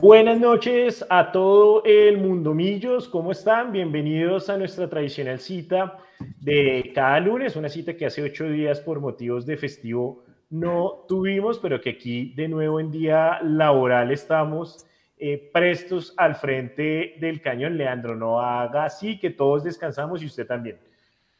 Buenas noches a todo el mundo millos, ¿cómo están? Bienvenidos a nuestra tradicional cita de cada lunes, una cita que hace ocho días por motivos de festivo no tuvimos, pero que aquí de nuevo en día laboral estamos eh, prestos al frente del cañón. Leandro, no haga así, que todos descansamos y usted también.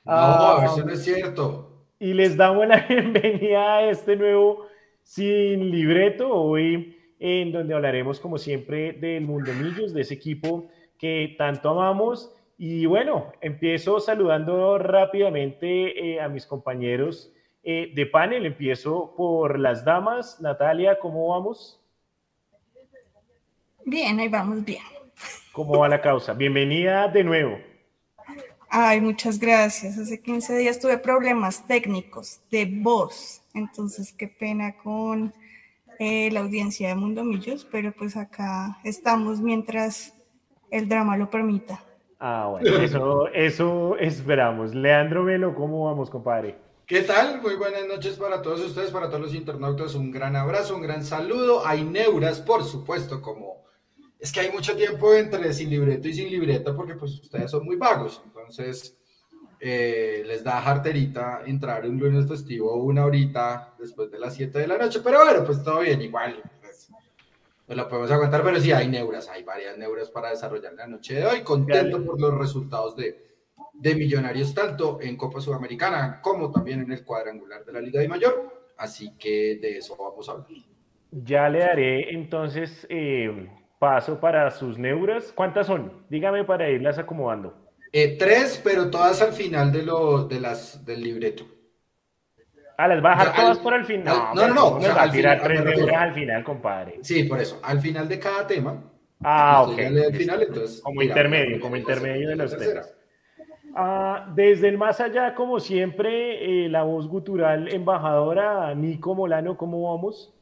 No, ah, eso no es cierto. Y les damos la bienvenida a este nuevo Sin Libreto. Hoy en donde hablaremos, como siempre, del Mundo Millos, de ese equipo que tanto amamos. Y bueno, empiezo saludando rápidamente eh, a mis compañeros eh, de panel. Empiezo por las damas. Natalia, ¿cómo vamos? Bien, ahí vamos bien. ¿Cómo va la causa? Bienvenida de nuevo. Ay, muchas gracias. Hace 15 días tuve problemas técnicos de voz, entonces qué pena con eh, la audiencia de Mundo Millos, pero pues acá estamos mientras el drama lo permita. Ah, bueno, eso, eso esperamos. Leandro Velo, ¿cómo vamos, compadre? ¿Qué tal? Muy buenas noches para todos ustedes, para todos los internautas. Un gran abrazo, un gran saludo. Hay neuras, por supuesto, como es que hay mucho tiempo entre sin libreto y sin libreto, porque pues ustedes son muy vagos. Entonces, eh, les da jarterita entrar un lunes festivo una horita después de las 7 de la noche, pero bueno, pues todo bien, igual. Pues, no lo podemos aguantar, pero sí hay neuras, hay varias neuras para desarrollar la noche de hoy. Contento por los resultados de, de Millonarios, tanto en Copa Sudamericana como también en el cuadrangular de la Liga de Mayor. Así que de eso vamos a hablar. Ya le daré entonces eh, paso para sus neuras. ¿Cuántas son? Dígame para irlas acomodando. Eh, tres, pero todas al final de, lo, de las, del libreto. Ah, las va a dejar todas por el final. No, no, no. O sea, al tirar tres neuras al final, compadre. Sí, por eso. Al final de cada tema. Ah, ok. final, entonces, como intermedio, como intermedio de los temas. Ah, desde el más allá, como siempre, eh, la voz gutural embajadora Nico Molano, ¿cómo vamos?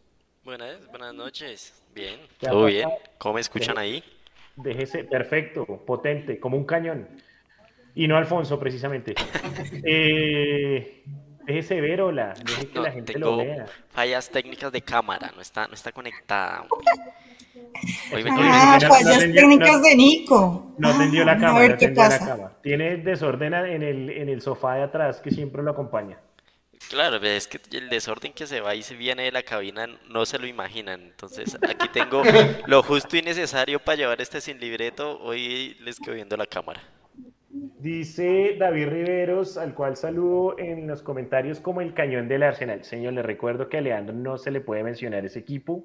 Buenas, buenas noches. Bien, todo bien. ¿Cómo me escuchan ahí? Déjese, perfecto, potente, como un cañón. Y no Alfonso, precisamente. eh, déjese ver, hola. Deje que la gente lo vea. Fallas técnicas de cámara, no está, no está conectada. ah, fallas técnicas de Nico. No atendió la cámara, no la cámara. Tiene desorden en el, en el sofá de atrás que siempre lo acompaña. Claro, es que el desorden que se va y se viene de la cabina no se lo imaginan. Entonces, aquí tengo lo justo y necesario para llevar este sin libreto. Hoy les quedo viendo la cámara. Dice David Riveros, al cual saludo en los comentarios como el cañón del Arsenal. Señor, le recuerdo que a Leandro no se le puede mencionar ese equipo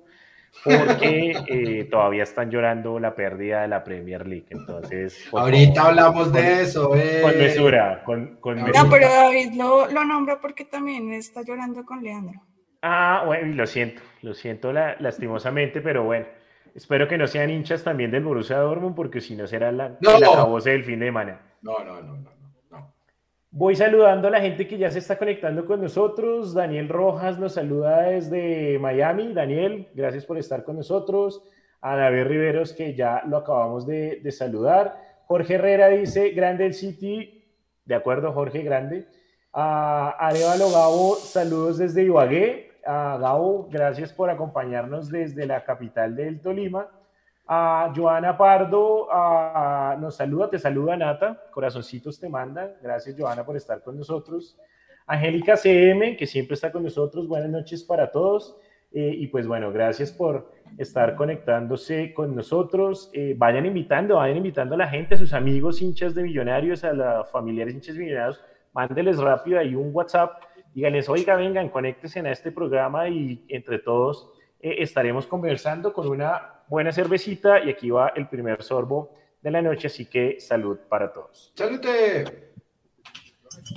porque eh, todavía están llorando la pérdida de la Premier League. Entonces, ahorita hablamos de eso. Eh. Con mesura, con, No, pero David lo, lo nombra porque también está llorando con Leandro. Ah, bueno, lo siento, lo siento lastimosamente, pero bueno. Espero que no sean hinchas también del Borussia Dortmund, porque si no será la, no. la del fin de semana. No, no, no, no, Voy saludando a la gente que ya se está conectando con nosotros. Daniel Rojas nos saluda desde Miami. Daniel, gracias por estar con nosotros. A David Riveros, que ya lo acabamos de, saludar. Jorge Herrera dice, grande el City. De acuerdo, Jorge, grande. A Arevalo Gabo, saludos desde Ibagué. A Gabo, gracias por acompañarnos desde la capital del Tolima. A Joana Pardo nos saluda, te saluda Nata, corazoncitos te manda. Gracias Joana por estar con nosotros. Angélica CM, que siempre está con nosotros, buenas noches para todos. Eh, y pues bueno, gracias por estar conectándose con nosotros. Eh, vayan invitando, vayan invitando a la gente, a sus amigos hinchas de millonarios, a los familiares hinchas de millonarios. Mándeles rápido ahí un WhatsApp. Díganles, oiga, vengan, conéctense a este programa y entre todos eh, estaremos conversando con una buena cervecita y aquí va el primer sorbo de la noche, así que salud para todos. ¡Salute!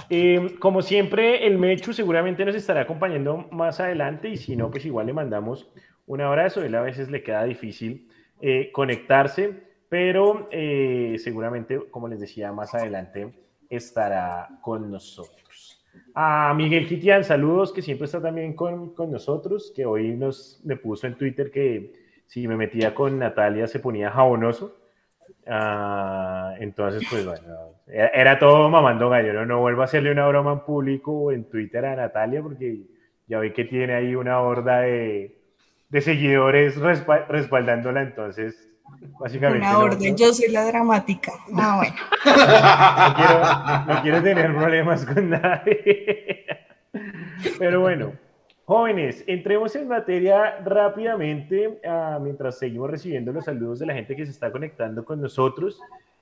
Eh, como siempre, el Mechu seguramente nos estará acompañando más adelante y si no, pues igual le mandamos un abrazo. Él a veces le queda difícil eh, conectarse, pero eh, seguramente, como les decía, más adelante estará con nosotros. A Miguel Kitian, saludos, que siempre está también con, con nosotros, que hoy nos me puso en Twitter que si me metía con Natalia se ponía jabonoso. Ah, entonces, pues bueno, era, todo mamando gallo. No, no vuelvo a hacerle una broma en público o en Twitter a Natalia porque ya vi que tiene ahí una horda de, de seguidores respaldándola, entonces básicamente. Una orden, yo soy la dramática. Ah, bueno. no, quiero, tener problemas con nadie. Pero bueno, jóvenes, entremos en materia rápidamente ah, mientras seguimos recibiendo los saludos de la gente que se está conectando con nosotros.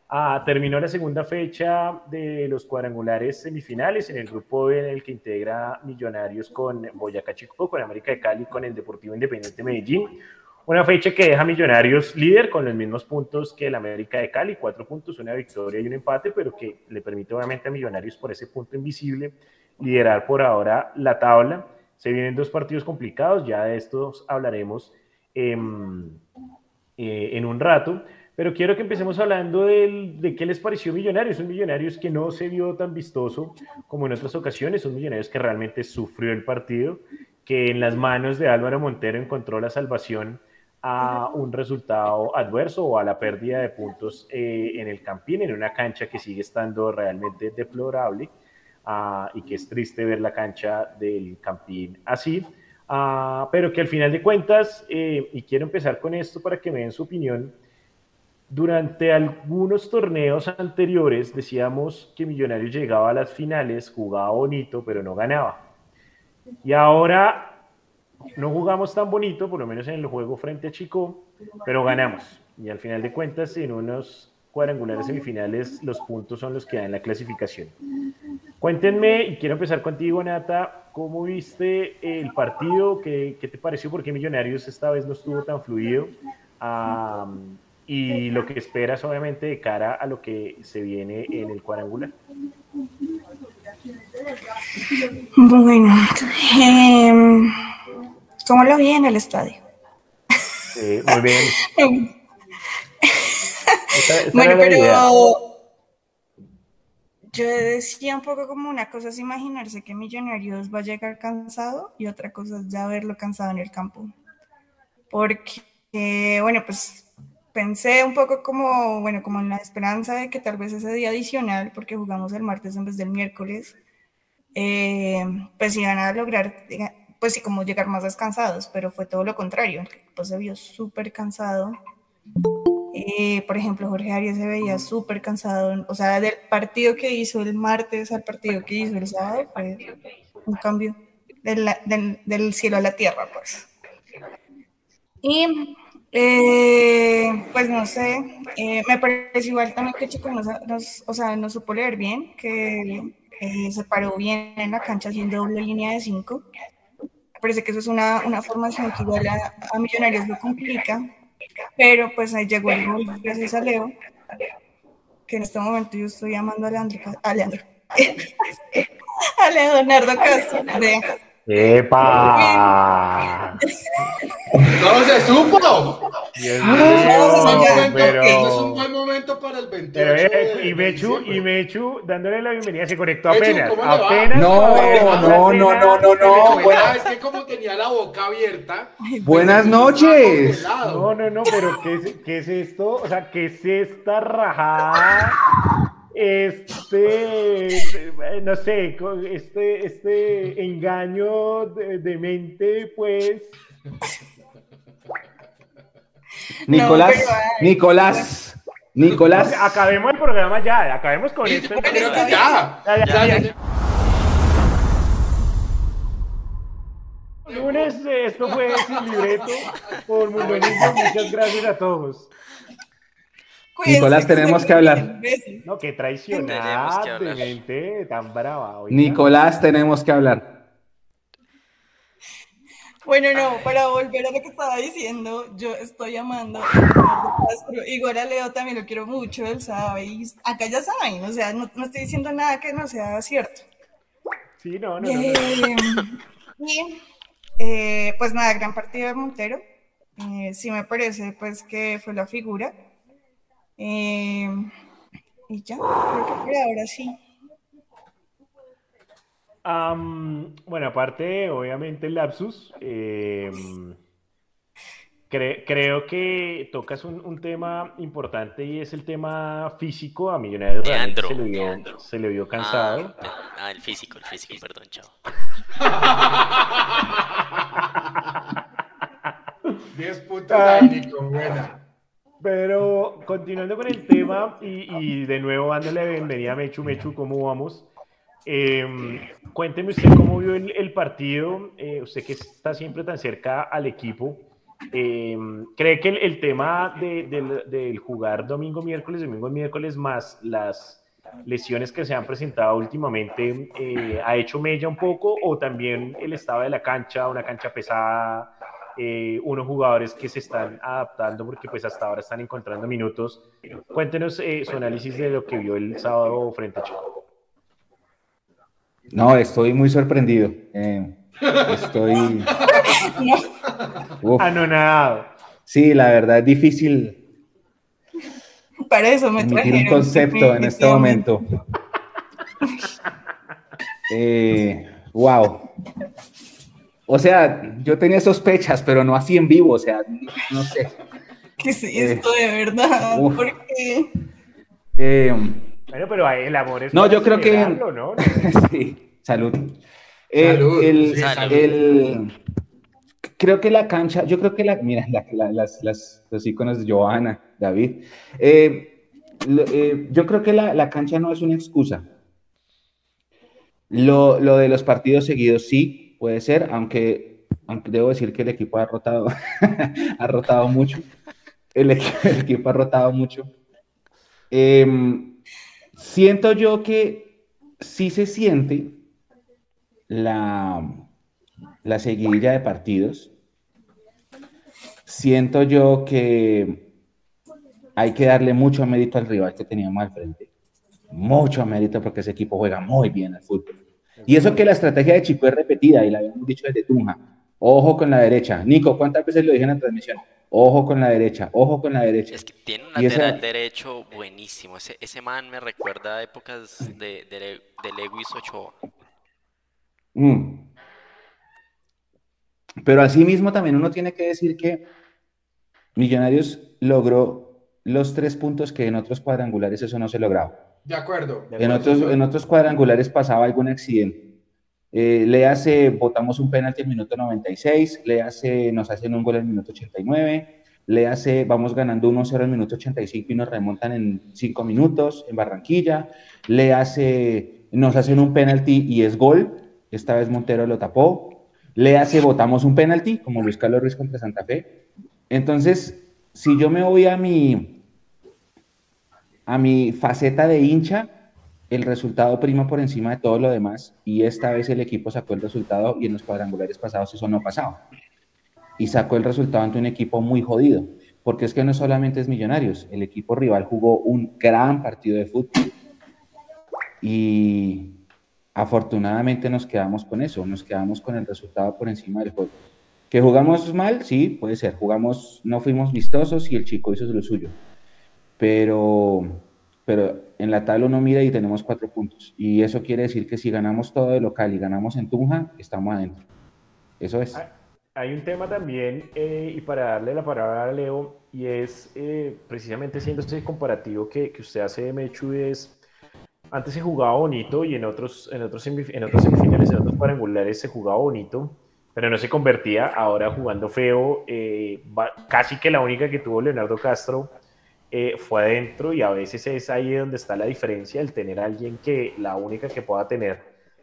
Ah, terminó la segunda fecha de los cuadrangulares semifinales en el grupo en el que integra Millonarios con Boyacá Chico, con América de Cali, con el Deportivo Independiente Medellín. Una fecha que deja Millonarios líder con los mismos puntos que el América de Cali, cuatro puntos, una victoria y un empate, pero que le permite obviamente a Millonarios por ese punto invisible liderar por ahora la tabla. Se vienen dos partidos complicados, ya de estos hablaremos em, eh, en un rato. Pero quiero que empecemos hablando de qué les pareció Millonarios. Un Millonarios que no se vio tan vistoso como en otras ocasiones. Un Millonarios que realmente sufrió el partido, que en las manos de Álvaro Montero encontró la salvación a un resultado adverso o a la pérdida de puntos eh, en el Campín, en una cancha que sigue estando realmente deplorable ah, y que es triste ver la cancha del Campín así. Ah, pero que al final de cuentas, eh, y quiero empezar con esto para que me den su opinión, durante algunos torneos anteriores decíamos que Millonarios llegaba a las finales, jugaba bonito, pero no ganaba. Y ahora no jugamos tan bonito, por lo menos en el juego frente a Chico, pero ganamos. Y al final de cuentas, en unos cuadrangulares semifinales, los puntos son los que dan la clasificación. Cuéntenme, y quiero empezar contigo, Nata, ¿cómo viste el partido? ¿Qué, qué te pareció? Porque Millonarios esta vez no estuvo tan fluido y lo que esperas obviamente de cara a lo que se viene en el cuadrangular. Bueno, eh, ¿cómo lo vi en el estadio? muy bien. bueno, pero yo decía un poco como una cosa es imaginarse que Millonarios va a llegar cansado y otra cosa es ya verlo cansado en el campo. Porque, bueno, pues pensé un poco como, bueno, como en la esperanza de que tal vez ese día adicional, porque jugamos el martes en vez del miércoles, eh, pues iban a lograr, pues sí, como llegar más descansados, pero fue todo lo contrario, el se vio súper cansado. Eh, por ejemplo, Jorge Arias se veía súper cansado, o sea, del partido que hizo el martes al partido que hizo el sábado, fue un cambio del, del, del cielo a la tierra, pues. Y eh, pues no sé, eh, me parece igual también que Chico nos, o sea, no supo leer bien, que se paró bien en la cancha haciendo doble línea de cinco. Me parece que eso es una, una formación que igual a, Millonarios lo complica, pero pues ahí llegó el gol gracias a Leo, que en este momento yo estoy llamando a Leandro, a Leandro, a Leonardo Castro, ¡Epa! ¡No se supo! Dios mío, pero... es un buen momento para el 28. Eh, y Mechu, y Mechu dándole la bienvenida, se conectó apenas. apenas no, no, no, no, no, no. Bueno, es que como tenía la boca abierta. Buenas noches. No, no, no, pero ¿qué es, ¿qué es esto? O sea, ¿qué es esta rajada? Este, no sé, este, este engaño de, mente, pues. Nicolás, Nicolás, Nicolás. Acabemos el programa ya, acabemos con esto. Ya, ya, Lunes, esto fue sin libreto por Mundo Muchas gracias a todos. Nicolás, tenemos que hablar. No, que traicionante, tan brava. Nicolás, tenemos que hablar. Bueno, no, para volver a lo que estaba diciendo, yo estoy amando Igual a Leo también lo quiero mucho, él sabe. Y acá ya saben, o sea, no, estoy diciendo nada que no sea cierto. Sí, no, no. no, y, eh, pues nada, gran partido de Montero. Eh, sí me parece pues que fue la figura. Eh, y ya, creo que por ahora sí. bueno, aparte, obviamente, el lapsus. Em, creo que tocas un, tema importante y es el tema físico. A Millonarios se, le vio, se le vio cansado. Ah, ah, el físico, el físico, perdón, chao. 10 puntos ahí, Nico, buena. Pero continuando con el tema y, de nuevo dándole bienvenida a Mechu, Mechu, ¿cómo vamos? Em, cuénteme usted cómo vio el, partido, eh, usted que está siempre tan cerca al equipo. Em, ¿Cree que el, tema del jugar domingo, miércoles, domingo, miércoles más las lesiones que se han presentado últimamente eh, ha hecho mella un poco o también el estado de la cancha, una cancha pesada, eh, unos jugadores que se están adaptando porque pues hasta ahora están encontrando minutos. Cuéntenos eh, su análisis de lo que vio el sábado frente a Chico. No, estoy muy sorprendido. estoy... Anonadado. Sí, la verdad es difícil para eso me trajeron. un concepto en este momento. Eh, wow. O sea, yo tenía sospechas, pero no así en vivo, o sea, no sé. ¿Qué es esto de verdad? ¿Por qué? Eh, bueno, pero el amor es. No, yo creo que. ¿no? sí, salud. Eh, salud, el, el, creo que la cancha, yo creo que la, mira, las, las, los iconos de Johanna, David, eh, eh, yo creo que la, la, cancha no es una excusa. Lo, lo, de los partidos seguidos sí puede ser, aunque, debo decir que el equipo ha rotado, ha rotado mucho. El, equipo ha rotado mucho. Em, siento yo que sí se siente la, la seguidilla de partidos siento yo que hay que darle mucho mérito al rival que teníamos al frente. Mucho mérito porque ese equipo juega muy bien al fútbol. Y eso que la estrategia de Chico es repetida y la habíamos dicho desde Tunja. Ojo con la derecha. Nico, ¿cuántas veces lo dije en la transmisión? Ojo con la derecha, ojo con la derecha. Es que tiene un lateral derecho buenísimo. Ese, ese, man me recuerda a épocas de, de, de Lewis Ochoa. Mm. Pero asimismo también uno tiene que decir que Millonarios logró los tres puntos que en otros cuadrangulares eso no se lograba. De acuerdo. En, otros, en otros cuadrangulares pasaba algún accidente. Eh, le hace, votamos un penalti en minuto 96, le hace, nos hacen un gol en minuto 89, le hace, vamos ganando 1-0 en minuto 85 y nos remontan en 5 minutos en Barranquilla, le hace, nos hacen un penalti y es gol, esta vez Montero lo tapó, le hace, votamos un penalti, como Luis Carlos Ruiz contra Santa Fe, entonces, si yo me voy a mi, a mi faceta de hincha, el resultado prima por encima de todo lo demás y esta vez el equipo sacó el resultado y en los cuadrangulares pasados eso no pasaba. Y sacó el resultado ante un equipo muy jodido, porque es que no solamente es Millonarios, el equipo rival jugó un gran partido de fútbol y afortunadamente nos quedamos con eso, nos quedamos con el resultado por encima del juego. ¿Que jugamos mal? Sí, puede ser. Jugamos, no fuimos vistosos y el chico hizo lo suyo. Pero, pero en la tabla uno mira y tenemos cuatro puntos. Y eso quiere decir que si ganamos todo de local y ganamos en Tunja, estamos adentro. Eso es. Hay un tema también, eh, y para darle la palabra a Leo, y es eh, precisamente siendo ese comparativo que, que, usted hace de Mechu, es antes se jugaba bonito y en otros, en otros, en otros semifinales, en otros cuadrangulares se jugaba bonito pero no se convertía. Ahora jugando feo, eh, casi que la única que tuvo Leonardo Castro eh, fue adentro y a veces es ahí donde está la diferencia, el tener a alguien que la única que pueda tener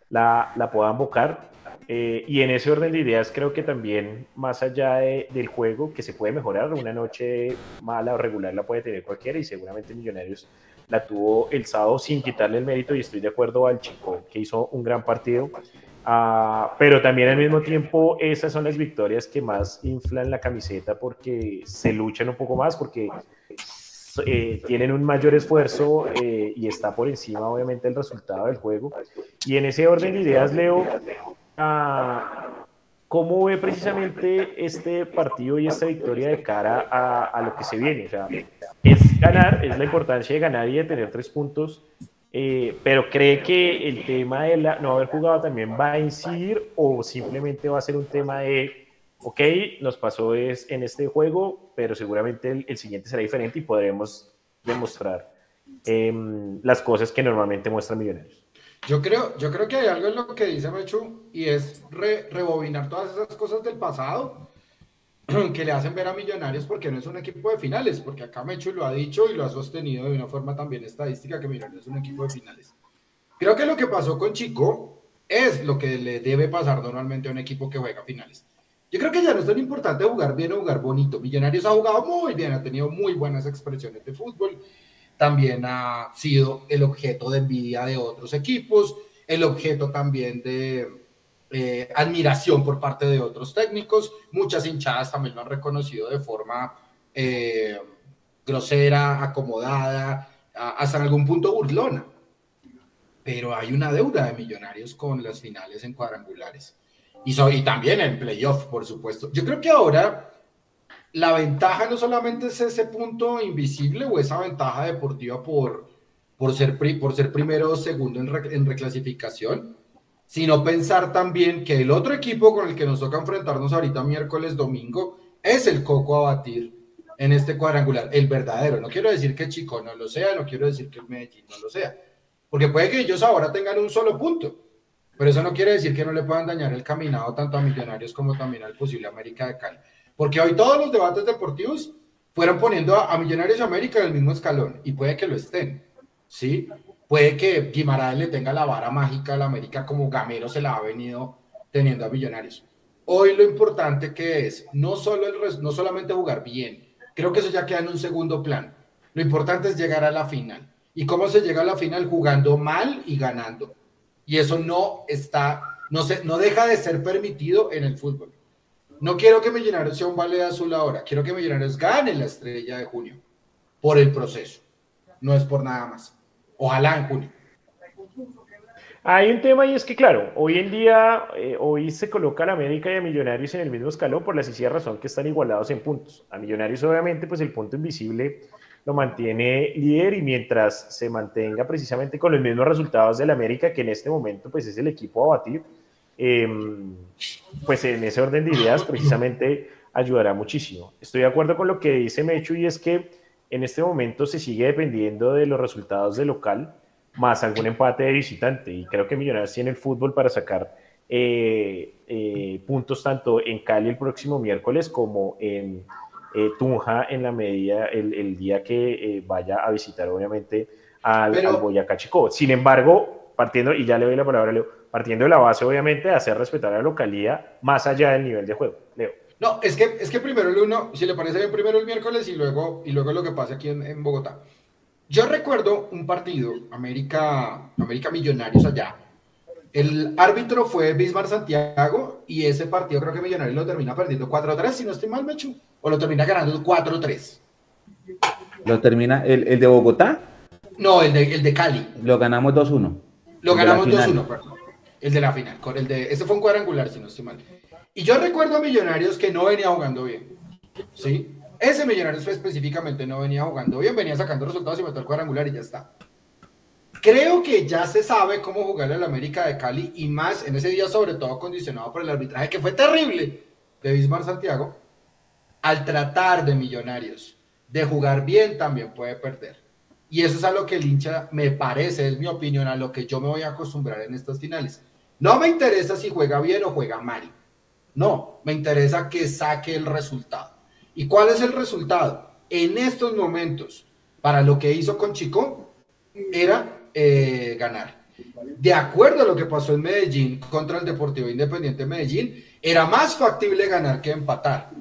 la, la pueda invocar. Eh, y en ese orden de ideas creo que también, más allá del juego, que se puede mejorar, una noche mala o regular la puede tener cualquiera y seguramente Millonarios la tuvo el sábado sin quitarle el mérito y estoy de acuerdo al chico que hizo un gran partido Ah, pero también al mismo tiempo esas son las victorias que más inflan la camiseta porque se luchan un poco más, porque eh, tienen un mayor esfuerzo eh, y está por encima obviamente el resultado del juego. Y en ese orden de ideas, Leo, uh, ¿cómo ve precisamente este partido y esta victoria de cara a, lo que se viene? O sea, es ganar, es la importancia de ganar y de tener tres puntos eh, pero cree que el tema de no haber jugado también va a incidir o simplemente va a ser un tema de, ok, nos pasó es en este juego, pero seguramente el, siguiente será diferente y podremos demostrar em, las cosas que normalmente muestran Millonarios. Yo creo, yo creo que hay algo en lo que dice Mechu y es rebobinar todas esas cosas del pasado que le hacen ver a Millonarios porque no es un equipo de finales, porque acá Mecho lo ha dicho y lo ha sostenido de una forma también estadística que Millonarios es un equipo de finales. Creo que lo que pasó con Chico es lo que le debe pasar normalmente a un equipo que juega finales. Yo creo que ya no es tan importante jugar bien o jugar bonito. Millonarios ha jugado muy bien, ha tenido muy buenas expresiones de fútbol. También ha sido el objeto de envidia de otros equipos, el objeto también de eh, admiración por parte de otros técnicos. Muchas hinchadas también lo han reconocido de forma eh, grosera, acomodada, hasta en algún punto burlona. Pero hay una deuda de millonarios con las finales en cuadrangulares. Y, también en playoff, por supuesto. Yo creo que ahora la ventaja no solamente es ese punto invisible o esa ventaja deportiva por, por, ser, por ser primero o segundo en, en reclasificación, sino pensar también que el otro equipo con el que nos toca enfrentarnos ahorita miércoles, domingo, es el coco a batir en este cuadrangular, el verdadero. No quiero decir que Chico no lo sea, no quiero decir que el Medellín no lo sea, porque puede que ellos ahora tengan un solo punto, pero eso no quiere decir que no le puedan dañar el caminado tanto a Millonarios como también al posible América de Cali. Porque hoy todos los debates deportivos fueron poniendo a, Millonarios y América en el mismo escalón, y puede que lo estén, ¿sí? Puede que Guimaraes le tenga la vara mágica a la América como Gamero se la ha venido teniendo a Millonarios. Hoy lo importante que es no, solo el, no solamente jugar bien, creo que eso ya queda en un segundo plan. Lo importante es llegar a la final. ¿Y cómo se llega a la final? Jugando mal y ganando. Y eso no está, no, se, no deja de ser permitido en el fútbol. No quiero que Millonarios sea un vale azul ahora, quiero que Millonarios gane la estrella de junio por el proceso. No es por nada más. Ojalá en junio. Hay un tema y es que, claro, hoy en día, eh, hoy se coloca a América y a Millonarios en el mismo escalón por la sencilla razón que están igualados en puntos. A Millonarios, obviamente, pues el punto invisible lo mantiene líder y mientras se mantenga precisamente con los mismos resultados del América, que en este momento pues es el equipo a batir, em, pues en ese orden de ideas precisamente ayudará muchísimo. Estoy de acuerdo con lo que dice Mechu y es que en este momento se sigue dependiendo de los resultados de local más algún empate de visitante. Y creo que Millonarios tiene el fútbol para sacar eh, eh, puntos tanto en Cali el próximo miércoles como en eh, Tunja en la medida, el, día que vaya a visitar obviamente al, Boyacá Chico. Sin embargo, partiendo, y ya le doy la palabra a Leo, partiendo de la base obviamente de hacer respetar a la localidad más allá del nivel de juego. Leo. No, es que, es que primero el uno, si le parece bien, primero el miércoles y luego, y luego lo que pasa aquí en, Bogotá. Yo recuerdo un partido, América, América Millonarios allá. El árbitro fue Bismar Santiago y ese partido creo que Millonarios lo termina perdiendo 4-3, si no estoy mal, Mechu, o lo termina ganando 4-3. ¿Lo termina el, el, de Bogotá? No, el de, el de Cali. Lo ganamos 2-1. Lo ganamos 2-1, perdón. El de la final. El de, ese fue un cuadrangular, si no estoy mal. Y yo recuerdo a Millonarios que no venía jugando bien. ¿Sí? Ese Millonarios específicamente no venía jugando bien, venía sacando resultados y metió el cuadrangular y ya está. Creo que ya se sabe cómo jugarle al América de Cali y más en ese día, sobre todo condicionado por el arbitraje que fue terrible de Bismar Santiago. Al tratar de Millonarios de jugar bien, también puede perder. Y eso es a lo que el hincha me parece, es mi opinión, a lo que yo me voy a acostumbrar en estas finales. No me interesa si juega bien o juega mal. No, me interesa que saque el resultado. ¿Y cuál es el resultado? En estos momentos, para lo que hizo con Chico, era eh, ganar. De acuerdo a lo que pasó en Medellín contra el Deportivo Independiente Medellín, era más factible ganar que empatar.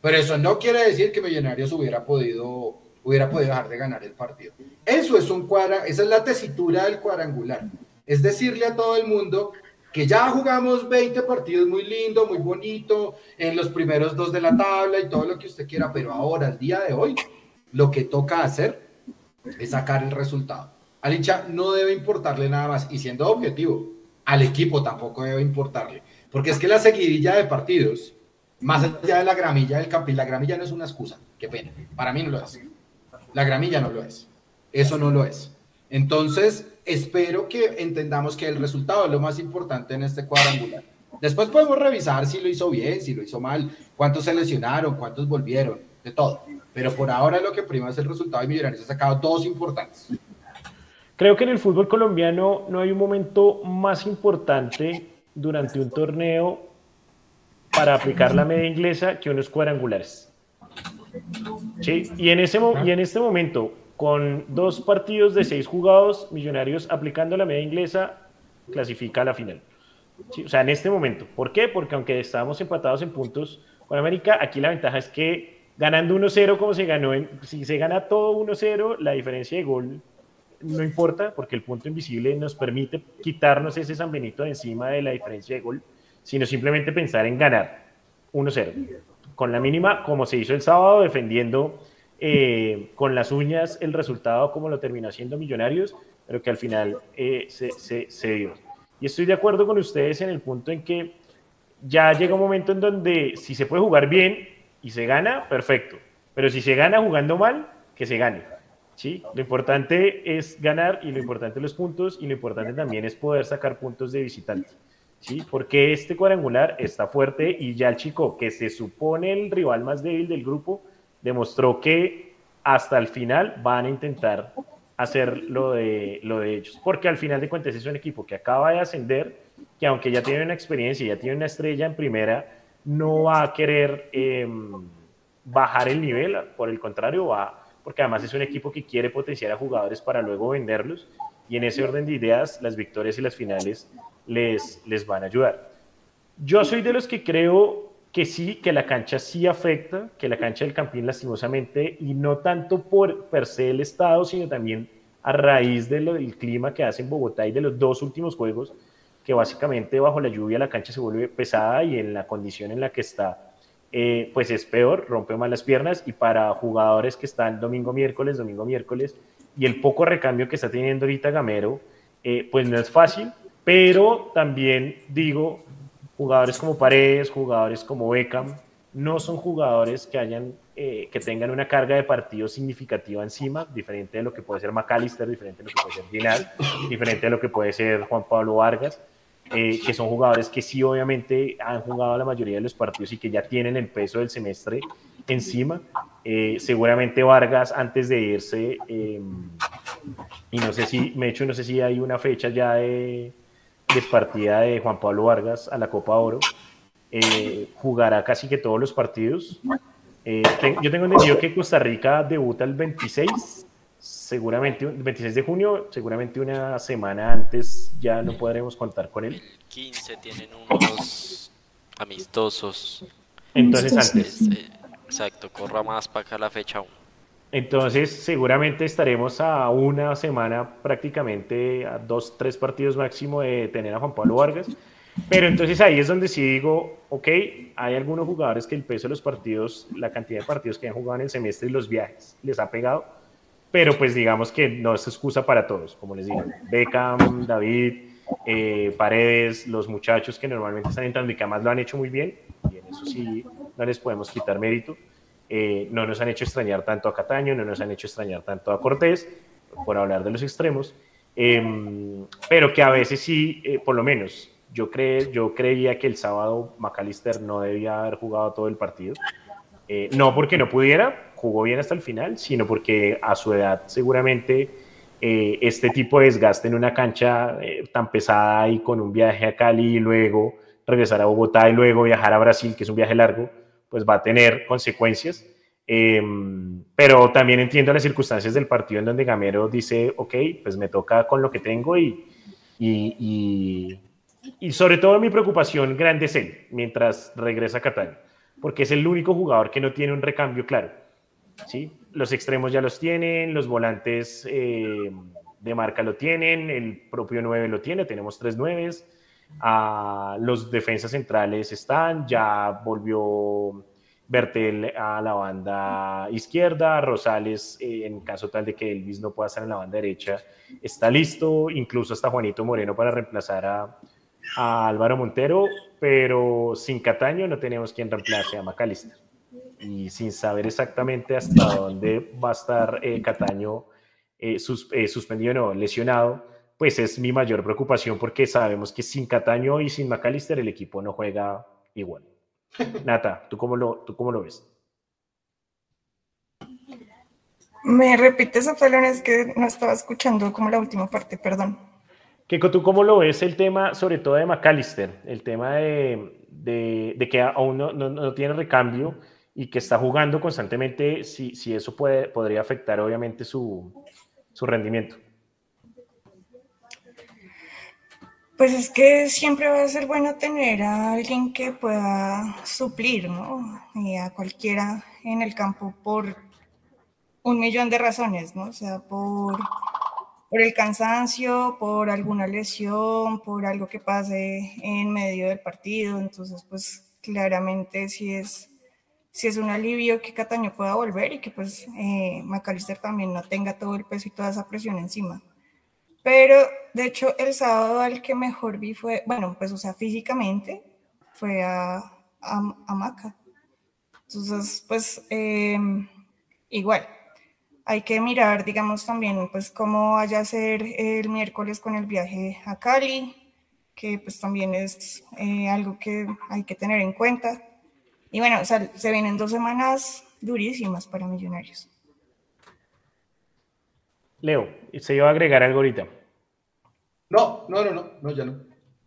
Pero eso no quiere decir que Millonarios hubiera podido, hubiera podido dejar de ganar el partido. Eso es un cuadra, esa es la tesitura del cuadrangular. Es decirle a todo el mundo que ya jugamos 20 partidos muy lindo, muy bonito, en los primeros dos de la tabla y todo lo que usted quiera, pero ahora, el día de hoy, lo que toca hacer es sacar el resultado. Al hincha no debe importarle nada más, y siendo objetivo, al equipo tampoco debe importarle, porque es que la seguidilla de partidos, más allá de la gramilla del campo, y la gramilla no es una excusa, qué pena, para mí no lo es. La gramilla no lo es, eso no lo es. Entonces, espero que entendamos que el resultado es lo más importante en este cuadrangular. Después podemos revisar si lo hizo bien, si lo hizo mal, cuántos se lesionaron, cuántos volvieron, de todo. Pero por ahora lo que prima es el resultado y Millonarios ha sacado dos importantes. Creo que en el fútbol colombiano no hay un momento más importante durante un torneo para aplicar la media inglesa que unos cuadrangulares. ¿Sí? Y, en ese, y en este momento, con dos partidos de seis jugados, Millonarios aplicando la media inglesa, clasifica a la final. O sea, en este momento. ¿Por qué? Porque aunque estábamos empatados en puntos con América, aquí la ventaja es que ganando 1-0 como se ganó, en, si se gana todo 1-0, la diferencia de gol no importa, porque el punto invisible nos permite quitarnos ese San Benito de encima de la diferencia de gol, sino simplemente pensar en ganar 1-0. Con la mínima, como se hizo el sábado, defendiendo eh, con las uñas el resultado como lo terminó haciendo Millonarios, pero que al final eh, se, se, se dio. Y estoy de acuerdo con ustedes en el punto en que ya llega un momento en donde si se puede jugar bien y se gana, perfecto. Pero si se gana jugando mal, que se gane. ¿Sí? Lo importante es ganar y lo importante los puntos y lo importante también es poder sacar puntos de visitante. ¿sí? Porque este cuadrangular está fuerte y ya el chico, que se supone el rival más débil del grupo, demostró que hasta el final van a intentar hacer lo de, lo de ellos. Porque al final de cuentas es un equipo que acaba de ascender, que aunque ya tiene una experiencia, ya tiene una estrella en primera, no va a querer em, bajar el nivel, por el contrario, va, porque además es un equipo que quiere potenciar a jugadores para luego venderlos, y en ese orden de ideas, las victorias y las finales les, les van a ayudar. Yo soy de los que creo que sí, que la cancha sí afecta, que la cancha del Campín lastimosamente, y no tanto por per se el estado, sino también a raíz del clima que hace en Bogotá y de los dos últimos juegos, que básicamente bajo la lluvia la cancha se vuelve pesada y en la condición en la que está, eh, pues es peor, rompe más las piernas y para jugadores que están domingo, miércoles, domingo, miércoles, y el poco recambio que está teniendo ahorita Gamero, eh, pues no es fácil, pero también digo, jugadores como Paredes, jugadores como Beckham, no son jugadores que hayan eh, que tengan una carga de partido significativa encima, diferente de lo que puede ser McAllister, diferente de lo que puede ser Ginal, diferente de lo que puede ser Juan Pablo Vargas, eh, que son jugadores que sí obviamente han jugado la mayoría de los partidos y que ya tienen el peso del semestre encima. Eh, seguramente Vargas antes de irse, em, y no sé si, me hecho, no sé si hay una fecha ya de, de partida de Juan Pablo Vargas a la Copa Oro. Eh, jugará casi que todos los partidos. Eh, yo tengo entendido que Costa Rica debuta el 26, seguramente, el 26 de junio, seguramente una semana antes ya no podremos contar con él. 15 tienen unos amistosos. Entonces antes. Eh, exacto, corra más para acá la fecha aún. Entonces, seguramente estaremos a una semana, prácticamente a dos, tres partidos máximo de tener a Juan Pablo Vargas. Pero entonces ahí es donde sí digo, ok, hay algunos jugadores que el peso de los partidos, la cantidad de partidos que han jugado en el semestre y los viajes les ha pegado, pero pues digamos que no es excusa para todos, como les digo, Beckham, David, eh, Paredes, los muchachos que normalmente están entrando y que además lo han hecho muy bien, y en eso sí no les podemos quitar mérito eh, no nos han hecho extrañar tanto a Cataño, no nos han hecho extrañar tanto a Cortés, por hablar de los extremos, em, pero que a veces sí, eh, por lo menos, yo, cre yo creía que el sábado McAllister no debía haber jugado todo el partido. Eh, no porque no pudiera, jugó bien hasta el final, sino porque a su edad seguramente este tipo de desgaste en una cancha tan pesada y con un viaje a Cali y luego regresar a Bogotá y luego viajar a Brasil, que es un viaje largo, pues va a tener consecuencias. Em, pero también entiendo las circunstancias del partido en donde Gamero dice, ok, pues me toca con lo que tengo y, y, y, sobre todo mi preocupación grande es él mientras regresa a Catania, porque es el único jugador que no tiene un recambio claro. ¿Sí? Los extremos ya los tienen, los volantes eh, de marca lo tienen, el propio 9 lo tiene, tenemos tres 9 los defensas centrales están, ya volvió Bertel a la banda izquierda, Rosales, eh, en caso tal de que Elvis no pueda estar en la banda derecha, está listo, incluso hasta Juanito Moreno para reemplazar a, Álvaro Montero, pero sin Cataño no tenemos quien reemplace a Macalister. Y sin saber exactamente hasta dónde va a estar eh, Cataño eh, suspendido o no, lesionado, pues es mi mayor preocupación porque sabemos que sin Cataño y sin McAllister el equipo no juega igual. Nata, ¿tú cómo lo, tú cómo lo ves? ¿Me repites, Felón? Es que no estaba escuchando como la última parte, perdón. Keiko, ¿tú cómo lo ves el tema, sobre todo de McAllister? El tema de, de, que aún no, no, tiene recambio y que está jugando constantemente, si, si eso puede, podría afectar obviamente su, su rendimiento. Pues es que siempre va a ser bueno tener a alguien que pueda suplir, ¿no? Y a cualquiera en el campo por un millón de razones, ¿no? O sea, por, por el cansancio, por alguna lesión, por algo que pase en medio del partido. Entonces, pues claramente sí es, sí es un alivio que Cataño pueda volver y que pues eh, McAllister también no tenga todo el peso y toda esa presión encima. Pero de hecho el sábado al que mejor vi fue, bueno, pues o sea, físicamente fue a, a, Maca. Entonces, pues em, igual, hay que mirar, digamos, también, pues cómo vaya a ser el miércoles con el viaje a Cali, que pues también es eh, algo que hay que tener en cuenta. Y bueno, o sea, se vienen dos semanas durísimas para Millonarios. Leo, ¿se iba a agregar algo ahorita? No, no, no, no, no, ya no.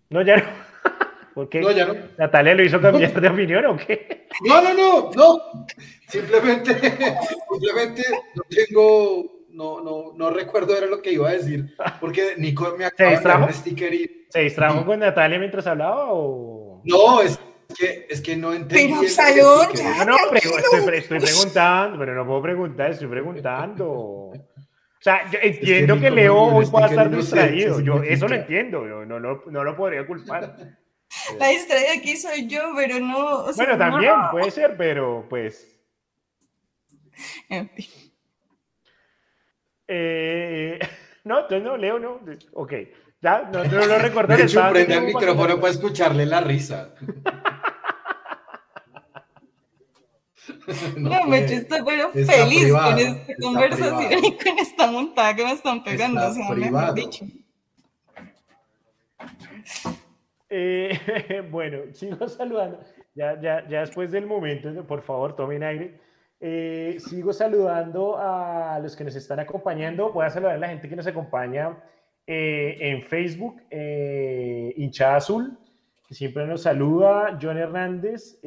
No, ya no. ¿Por qué? No, ya no. ¿Natalia lo hizo cambiar de opinión o qué? No, no, no, no. Simplemente, simplemente no tengo, no, no, no recuerdo era lo que iba a decir, porque Nico me acaba de dar un sticker y... ¿Se distrajo con Natalia mientras hablaba o...? No, es que, es que no entendí. Pero salud, ya, no, no, estoy, estoy preguntando, pero no puedo preguntar, estoy preguntando. O sea, yo entiendo que, Leo hoy pueda estar distraído, yo eso lo entiendo, yo no, no, no lo podría culpar. La distraída aquí soy yo, pero no. bueno, también puede ser, pero pues. En fin. Eh, no, entonces no, Leo no. Ok, ya, no, no lo recuerdo. De hecho, prende el micrófono para escucharle la risa. No, me estoy pero feliz con esta conversación y con esta montada que me están pegando. o sea, me dicho. Eh, bueno, sigo saludando. Ya, ya, ya después del momento, por favor, tomen aire. Eh, sigo saludando a los que nos están acompañando. Voy a saludar a la gente que nos acompaña eh, en Facebook, Hinchada Azul, que siempre nos saluda. John Hernández.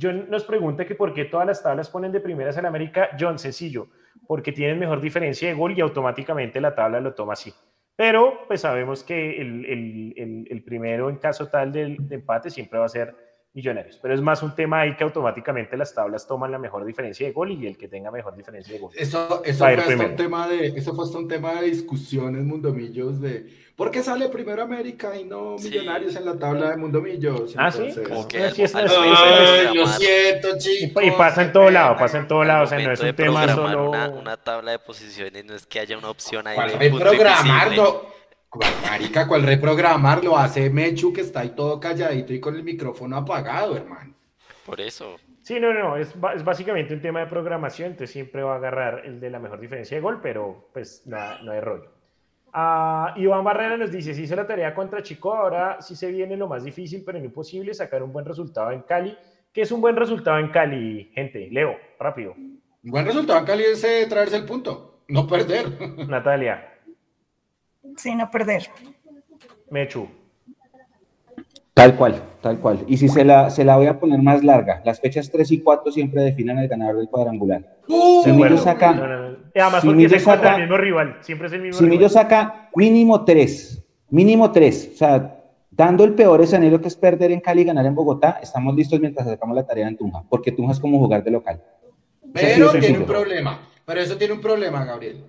John nos pregunta que por qué todas las tablas ponen de primeras en América. John, sencillo, porque tienen mejor diferencia de gol y automáticamente la tabla lo toma así. Pero pues sabemos que el, el, el, primero en caso tal de empate siempre va a ser Millonarios. Pero es más un tema ahí que automáticamente las tablas toman la mejor diferencia de gol y el que tenga mejor diferencia de gol. Eso, eso, fue, hasta un tema de, eso fue hasta un tema de discusiones, Mundomillos, de ¿por qué sale primero América y no Millonarios en la tabla de Mundomillos? Ah, sí. lo siento, chicos. Y, pasa en todo lado, pasa en todo lado. O sea, no es un tema solo. Una, una, tabla de posiciones, no es que haya una opción ahí. De programarlo? Marica, ¿cuál reprogramar? Lo hace Mechu, que está ahí todo calladito y con el micrófono apagado, hermano. Por eso. Sí, no, no, es, es básicamente un tema de programación, entonces siempre va a agarrar el de la mejor diferencia de gol, pero pues no, no hay rollo. Uh, Iván Barrera nos dice, si hizo la tarea contra Chico, ahora sí se viene lo más difícil, pero no imposible sacar un buen resultado en Cali. ¿Qué es un buen resultado en Cali, gente? Leo, rápido. Un buen resultado en Cali es eh, traerse el punto, no perder. Natalia. Sí, no perder. Mechu. Tal cual, tal cual. Y si se la, se la voy a poner más larga, las fechas 3 y 4 siempre definen el ganador del cuadrangular. Uh, si Millo saca. Además, si porque saca, el mismo rival, siempre es el mismo Si Millo saca mínimo 3, mínimo 3, o sea, dando el peor escenario que es perder en Cali y ganar en Bogotá, estamos listos mientras sacamos la tarea en Tunja, porque Tunja es como jugar de local. Pero tiene un problema, pero eso tiene un problema, Gabriel.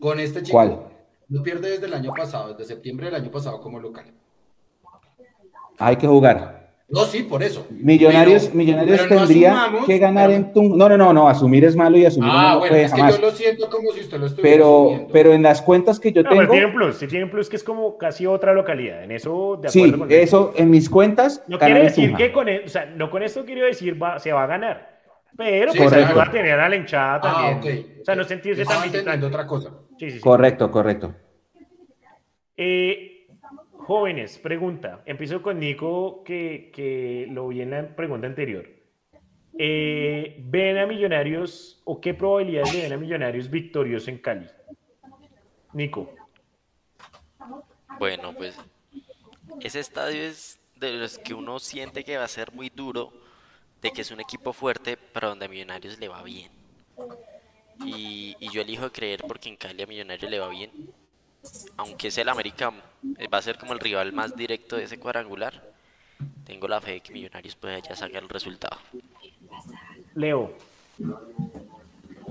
Con este chico. ¿Cuál? No pierde desde el año pasado, desde septiembre del año pasado como local. Hay que jugar. No, sí, por eso. Millonarios, millonarios tendría que ganar en Tunja. No, no, no, no, asumir es malo y asumir ah, no bueno, es que yo lo siento como si usted lo estuviera pero, Pero en las cuentas que yo tengo. Pero tiene un plus, sí tiene un plus que es como casi otra localidad. En eso, de acuerdo Sí, eso, en mis cuentas. No quiere decir que con, e, o sea, no con esto quiero decir va, se va a ganar. Pero pues ayuda a tener a la hinchada ah, también. Okay. O sea, no sentirse tan visitante. otra cosa. Sí, sí, sí. Correcto, correcto. Eh, jóvenes, pregunta. Empiezo con Nico, que, que, lo vi en la pregunta anterior. Eh, ¿Ven a Millonarios o qué probabilidades de ven a Millonarios victoriosos en Cali? Nico. Bueno, pues ese estadio es de los que uno siente que va a ser muy duro, de que es un equipo fuerte, pero donde a Millonarios le va bien. Y, y yo elijo creer porque en Cali a Millonarios le va bien. Aunque es el América, eh, va a ser como el rival más directo de ese cuadrangular. Tengo la fe de que Millonarios puede ya sacar el resultado. Leo,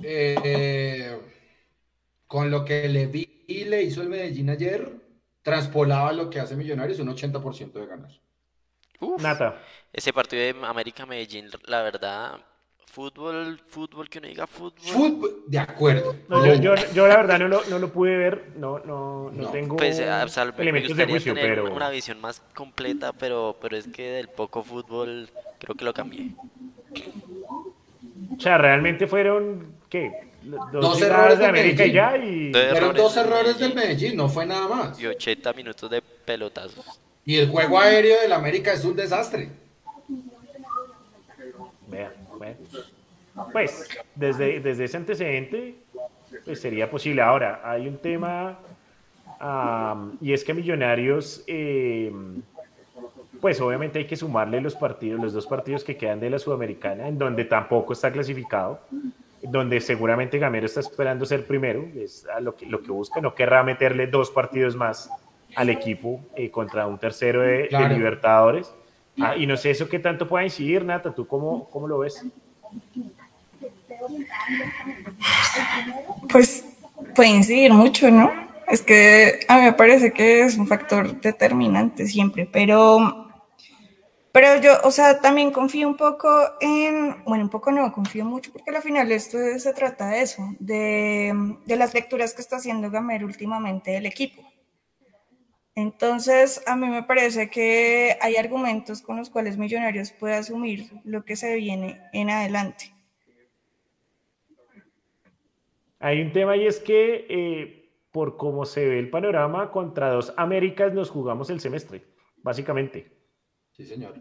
Eh, con lo que le vi y le hizo el Medellín ayer, traspolaba lo que hace Millonarios, un 80% de ganar. Uf, Nata. ese partido de América Medellín, la verdad, fútbol, fútbol, que uno diga fútbol. Fútbol, de acuerdo. No, yo, yo, yo la verdad no lo, no lo pude ver, no, no, no, No, tengo Pues, a- salvo- me elementos de juicio, tener pero una visión más completa, pero, pero es que del poco fútbol creo que lo cambié. o sea, realmente fueron, ¿qué? Dos, Dos errores de América y Medellín. ya y... Dos Fueron errores dos del errores del Medellín. Medellín, no fue nada más. Y 80 minutos de pelotazos. Y el juego aéreo del América es un desastre. Vea, bueno. Pues, desde, desde ese antecedente, pues sería posible. Ahora, hay un tema, am, y es que Millonarios, eh, pues obviamente hay que sumarle los partidos, los dos partidos que quedan de la Sudamericana, en donde tampoco está clasificado, donde seguramente Gamero está esperando ser primero, es lo que, lo que busca, no querrá meterle dos partidos más al equipo eh, contra un tercero de. Libertadores. Ah, y no sé eso qué tanto pueda incidir, Nata, ¿tú cómo, cómo lo ves? Pues puede incidir mucho, ¿no? Es que a mí me parece que es un factor determinante siempre, pero, pero yo, o sea, también confío un poco en, bueno, un poco no, confío mucho porque al final esto es- se trata de eso, de, de las lecturas que está haciendo Gamero últimamente del equipo. Entonces, a mí me parece que hay argumentos con los cuales Millonarios puede asumir lo que se viene en adelante. Hay un tema y es que eh, por cómo se ve el panorama, contra dos Américas nos jugamos el semestre, básicamente. Sí, señor.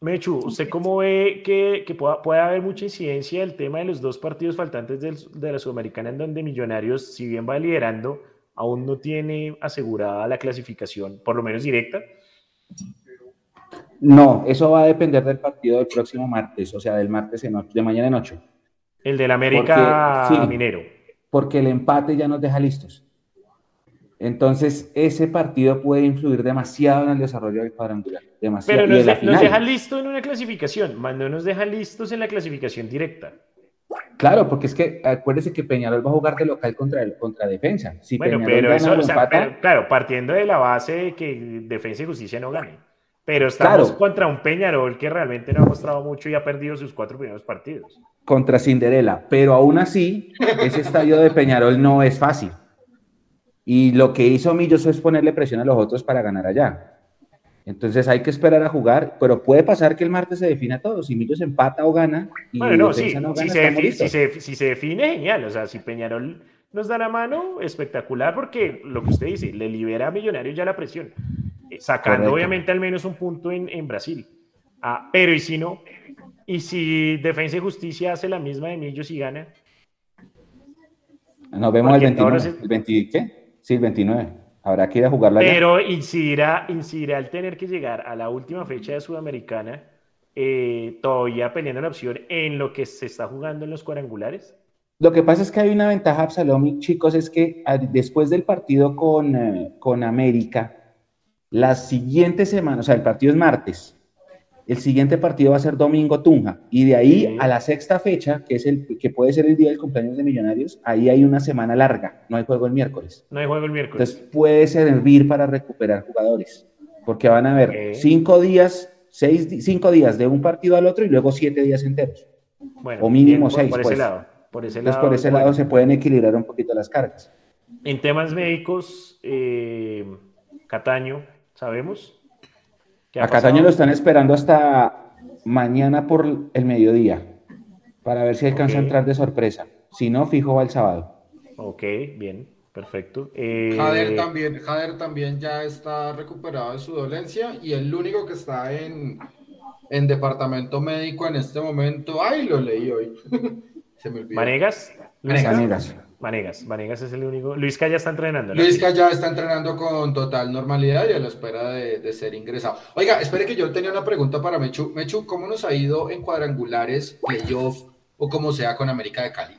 Mechu, ¿usted cómo ve que, que pueda, puede haber mucha incidencia del tema de los dos partidos faltantes del- de la Sudamericana en donde Millonarios, si bien va liderando, aún no tiene asegurada la clasificación, por lo menos directa? No, eso va a depender del partido del próximo martes, o sea, del martes en ocho- de mañana en 8, El del América Porque, sí. Minero. porque el empate ya nos deja listos. Entonces, ese partido puede influir demasiado en el desarrollo del cuadrangular. Demasiado. Pero nos, de- nos deja listos en una clasificación, más no nos deja listos en la clasificación directa. Claro, porque es que acuérdese que Peñarol va a jugar de local contra el contra defensa. Si Bueno, Peñarol pero eso, o o sea, empata, pero, claro, partiendo de la base de que Defensa y Justicia no gane. Pero estamos Claro. contra un Peñarol que realmente no ha mostrado mucho y ha perdido sus cuatro primeros partidos. contra Cinderela, pero aún así, ese estadio de Peñarol no es fácil. Y lo que hizo Millos es ponerle presión a los otros para ganar allá. Entonces hay que esperar a jugar, pero puede pasar que el martes se defina todo. Si Millos empata o gana y Bueno, no, sí, no si, se estamos defi- si, se, si se define, genial. O sea, si Peñarol nos da la mano, espectacular, porque lo que usted dice, le libera a Millonarios ya la presión, eh, sacando Correcto. obviamente al menos un punto en, en Brasil. Ah, pero y si no, y si Defensa y Justicia hace la misma de Millos y gana, Nos vemos el Porque ahora 29. sí- ¿El 20 qué? Sí, el 29. Habrá que ir a jugarla. Pero incidirá, incidirá al tener que llegar a la última fecha de Sudamericana, eh, todavía peleando la opción en lo que se está jugando en los cuadrangulares. Lo que pasa es que hay una ventaja, Absalom, chicos, es que a- después del partido con, eh, con América, la siguiente semana, o sea, el partido es martes, el siguiente partido va a ser domingo Tunja, y de ahí a la sexta fecha, que, es el, que puede ser el día del cumpleaños de Millonarios, ahí hay una semana larga, no hay juego el miércoles. No hay juego el miércoles. Entonces puede servir para recuperar jugadores, porque van a haber cinco días, seis, cinco días de un partido al otro y luego siete días enteros. Bueno, o mínimo bien, por- seis, Por ese pues. lado. Por ese Entonces lado, por ese bueno. lado se pueden equilibrar un poquito las cargas. En temas médicos, eh, Cataño, ¿sabemos? ¿Qué ha A Cataño lo están esperando hasta mañana por el mediodía para ver si alcanza a entrar de sorpresa. Si no, fijo va el sábado. Ok, bien, perfecto. Eh, Jader también, Jader también ya está recuperado de su dolencia y el único que está en, en departamento médico en este momento, ay, lo leí hoy. Se me olvidó. Vanegas, Vanegas. Vanegas. Vanegas. Es el único. Luis ya está entrenando. ¿no? Luis ya está entrenando con total normalidad y a la espera de, ser ingresado. Oiga, espere que yo tenía una pregunta para Mechu. Mechu, ¿cómo nos ha ido en cuadrangulares, playoff o como sea con América de Cali?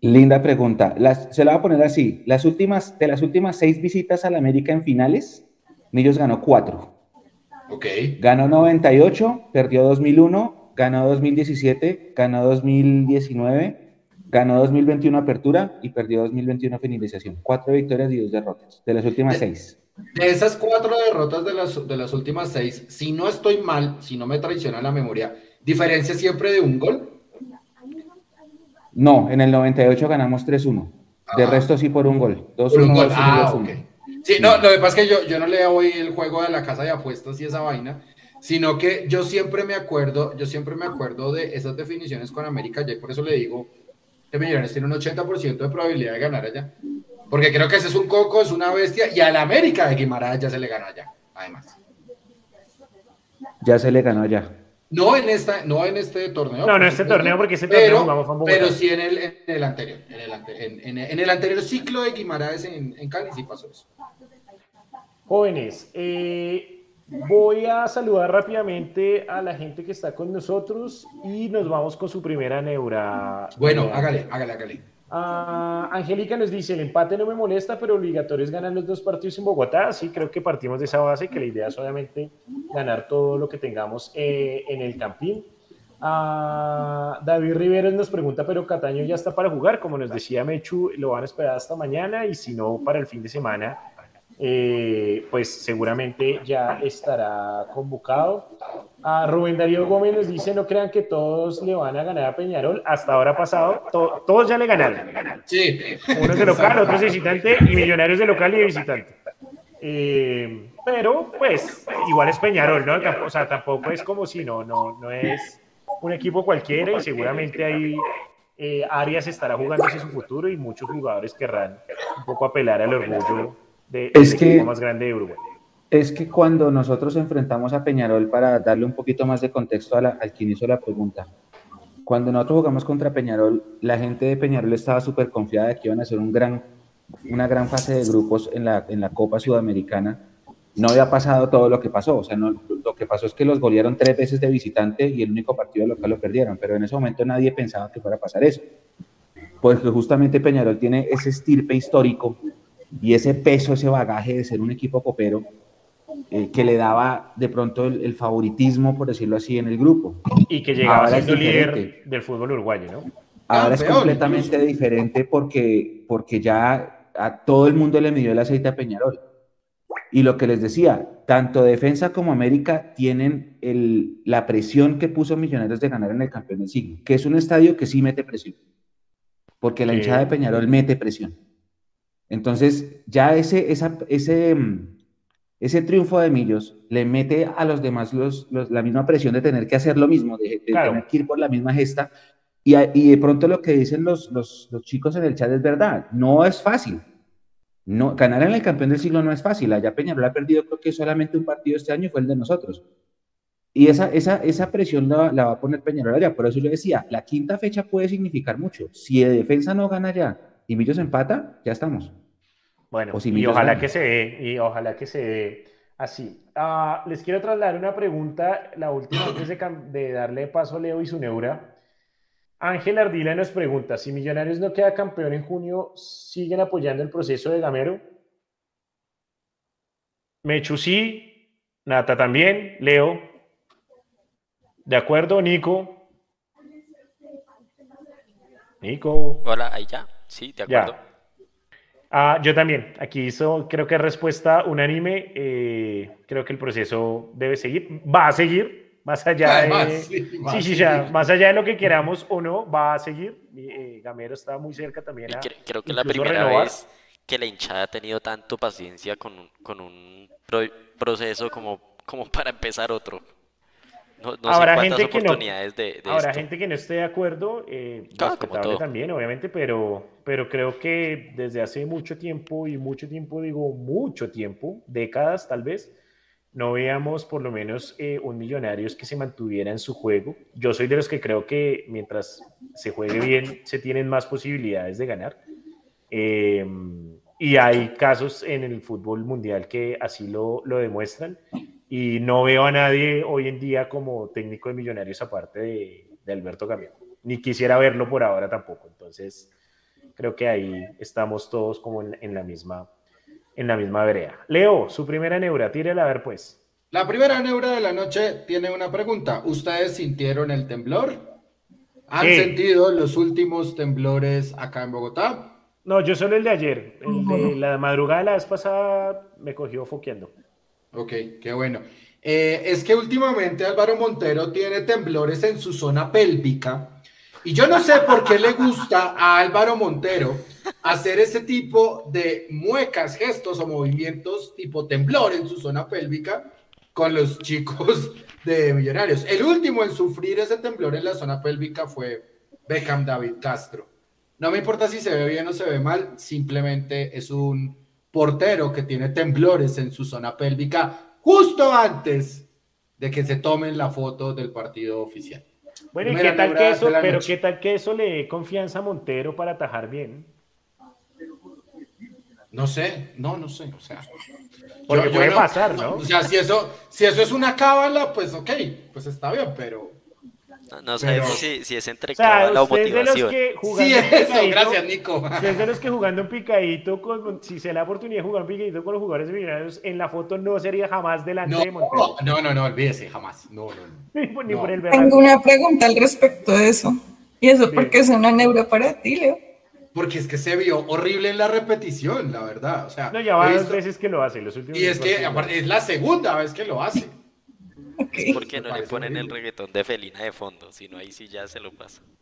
Linda pregunta. se la voy a poner así. Las últimas, de las últimas seis visitas a la América en finales, Millos ganó cuatro. Ok. Ganó 98, perdió 2001, ganó 2017, ganó 2019 Ganó 2021 apertura y perdió 2021 finalización. Cuatro victorias y dos derrotas de las últimas seis. De esas cuatro derrotas de las, de las últimas seis, si no estoy mal, si no me traiciona la memoria, ¿diferencia siempre de un gol? No, en el 98 ganamos 3-1. De resto sí por un gol. 2-1. Ah, ok. Sí, no, lo que pasa es que yo, yo no leo hoy el juego de la casa de apuestas y esa vaina, sino que yo siempre me acuerdo, yo siempre me acuerdo de esas definiciones con América, y por eso le digo de Millonarios tiene un 80% de probabilidad de ganar allá. Porque creo que ese es un coco, es una bestia, y al América de Guimaraes ya se le ganó allá, además. Ya se le ganó allá. No en, esta, no en este torneo. No, no en este torneo, porque ese torneo vamos a Pero sí en el, en el anterior. En el, en, en el, anterior ciclo de Guimaraes en, en Cali sí pasó eso. Jóvenes, eh, Voy a saludar rápidamente a la gente que está con nosotros y nos vamos con su primera neura. Bueno, hágale, hágale, hágale. Ah, Angélica nos dice, el empate no me molesta, pero obligatorio es ganar los dos partidos en Bogotá. Sí, creo que partimos de esa base, que la idea es obviamente ganar todo lo que tengamos eh, en el Campín. Ah, David Riveros nos pregunta, pero Cataño ya está para jugar, como nos decía Mechu, lo van a esperar hasta mañana y si no, para el fin de semana eh, pues seguramente ya estará convocado. A Rubén Darío Gómez nos dice, no crean que todos le van a ganar a Peñarol. Hasta ahora pasado, todos ya le ganaron. Sí. Unos de local, otros de visitante y millonarios de local y de visitante. Eh, pero pues igual es Peñarol, ¿no? O sea, tampoco es como si no, no, no es un equipo cualquiera y seguramente ahí eh, Arias estará jugándose su futuro y muchos jugadores querrán un poco apelar al orgullo es que, más grande de Uruguay. Es que cuando nosotros enfrentamos a Peñarol, para darle un poquito más de contexto a al quien hizo la pregunta, cuando nosotros jugamos contra Peñarol, la gente de Peñarol estaba súper confiada de que iban a hacer un gran, una gran fase de grupos en la, en la Copa Sudamericana. No había pasado todo lo que pasó, o sea, no, lo que pasó es que los golearon tres veces de visitante y el único partido local lo perdieron, pero en ese momento nadie pensaba que fuera a pasar eso. Pues justamente Peñarol tiene ese estirpe histórico y ese peso, ese bagaje de ser un equipo copero eh, que le daba de pronto el, favoritismo, por decirlo así, en el grupo. Y que llegaba a ser líder del fútbol uruguayo, ¿no? Ahora es completamente diferente porque, porque ya a todo el mundo le midió el aceite a Peñarol. Y lo que les decía, tanto Defensa como América tienen el, la presión que puso Millonarios de ganar en el campeón del siglo, que es un estadio que sí mete presión, porque la hinchada de Peñarol mete presión. Entonces, ya ese, ese, mm, ese triunfo de Millos le mete a los demás los, la misma presión de tener que hacer lo mismo, de, tener que ir por la misma gesta. Y, y de pronto lo que dicen los, los, los, chicos en el chat es verdad, no es fácil. No, ganar en el campeón del siglo no es fácil. Allá Peñarol ha perdido creo que solamente un partido este año fue el de nosotros. Y esa, esa, esa presión la, la, va a poner Peñarol allá. Por eso yo decía, la quinta fecha puede significar mucho. Si de defensa no gana ya y Millos empata, ya estamos. Bueno, y ojalá que se dé, y ojalá que se dé así. Ah, les quiero trasladar una pregunta, la última antes de, darle paso a Leo y su neura. Ángel Ardila nos pregunta, si Millonarios no queda campeón en junio, ¿siguen apoyando el proceso de Gamero? Mechu sí, Nata también, Leo. ¿De acuerdo, Nico? Nico. Hola, ahí ya. Sí, de acuerdo. Ah, yo también. Aquí hizo, creo que respuesta unánime. Eh, creo que el proceso debe seguir. Va a seguir, más allá de. sí, sí, ya, más allá de lo que queramos o no, va a seguir. Eh, Gamero está muy cerca también. creo que es la primera vez que la hinchada ha tenido tanto paciencia con un, con un proceso como, como para empezar otro. No, habrá gente que no, habrá gente que no esté de acuerdo, eh, también, obviamente, pero, pero creo que desde hace mucho tiempo, y mucho tiempo digo mucho tiempo, décadas tal vez, no veamos por lo menos eh, un Millonarios que se mantuviera en su juego. Yo soy de los que creo que mientras se juegue bien, se tienen más posibilidades de ganar. Eh, y hay casos en el fútbol mundial que así lo, lo demuestran. Y no veo a nadie hoy en día como técnico de Millonarios aparte de, de Alberto Gamero. Ni quisiera verlo por ahora tampoco. Entonces, creo que ahí estamos todos como en, en la misma en la misma vereda. Leo, su primera neura, tírela a ver pues. La primera neura de la noche tiene una pregunta. ¿Ustedes sintieron el temblor? ¿Han Sí. sentido los últimos temblores acá en Bogotá? No, yo solo el de ayer. El de la madrugada de la vez pasada me cogió foqueando. Ok, qué bueno. Eh, es que últimamente Álvaro Montero tiene temblores en su zona pélvica y yo no sé por qué le gusta a Álvaro Montero hacer ese tipo de muecas, gestos o movimientos tipo temblor en su zona pélvica con los chicos de Millonarios. El último en sufrir ese temblor en la zona pélvica fue Beckham David Castro. No me importa si se ve bien o se ve mal, simplemente es un portero que tiene temblores en su zona pélvica justo antes de que se tomen la foto del partido oficial. Bueno, ¿y qué tal que eso, pero noche. qué tal que eso le dé confianza a Montero para atajar bien? No sé, no, no sé, o sea. Porque yo- yo puede no- pasar, ¿no? O sea, si eso, si eso es una cábala, pues ok, pues está bien, pero. No, no sabemos Pero- si, si es entre O sea, de los motivación. que Sí, eso, picadito- gracias, Nico. usted es de los que jugando un picadito, con, si se da la oportunidad de jugar un picadito con los jugadores millonarios, en la foto no sería jamás delante No, de Montero. no, no, no, olvídese, jamás. No, no, no. Ni por, ni no. por el Tengo una pregunta al respecto de eso. ¿Y eso Bien. por qué es una neura para ti, Leo? Porque es que se vio horrible en la repetición, la verdad. O sea, No, ya va he dos visto- veces que lo hace. Los últimos Y es que aparte, es la segunda vez que lo hace. Ok. ¿Por qué Me no le ponen el horrible. reggaetón de Felina de fondo? Si no, ahí sí ya se lo pasa.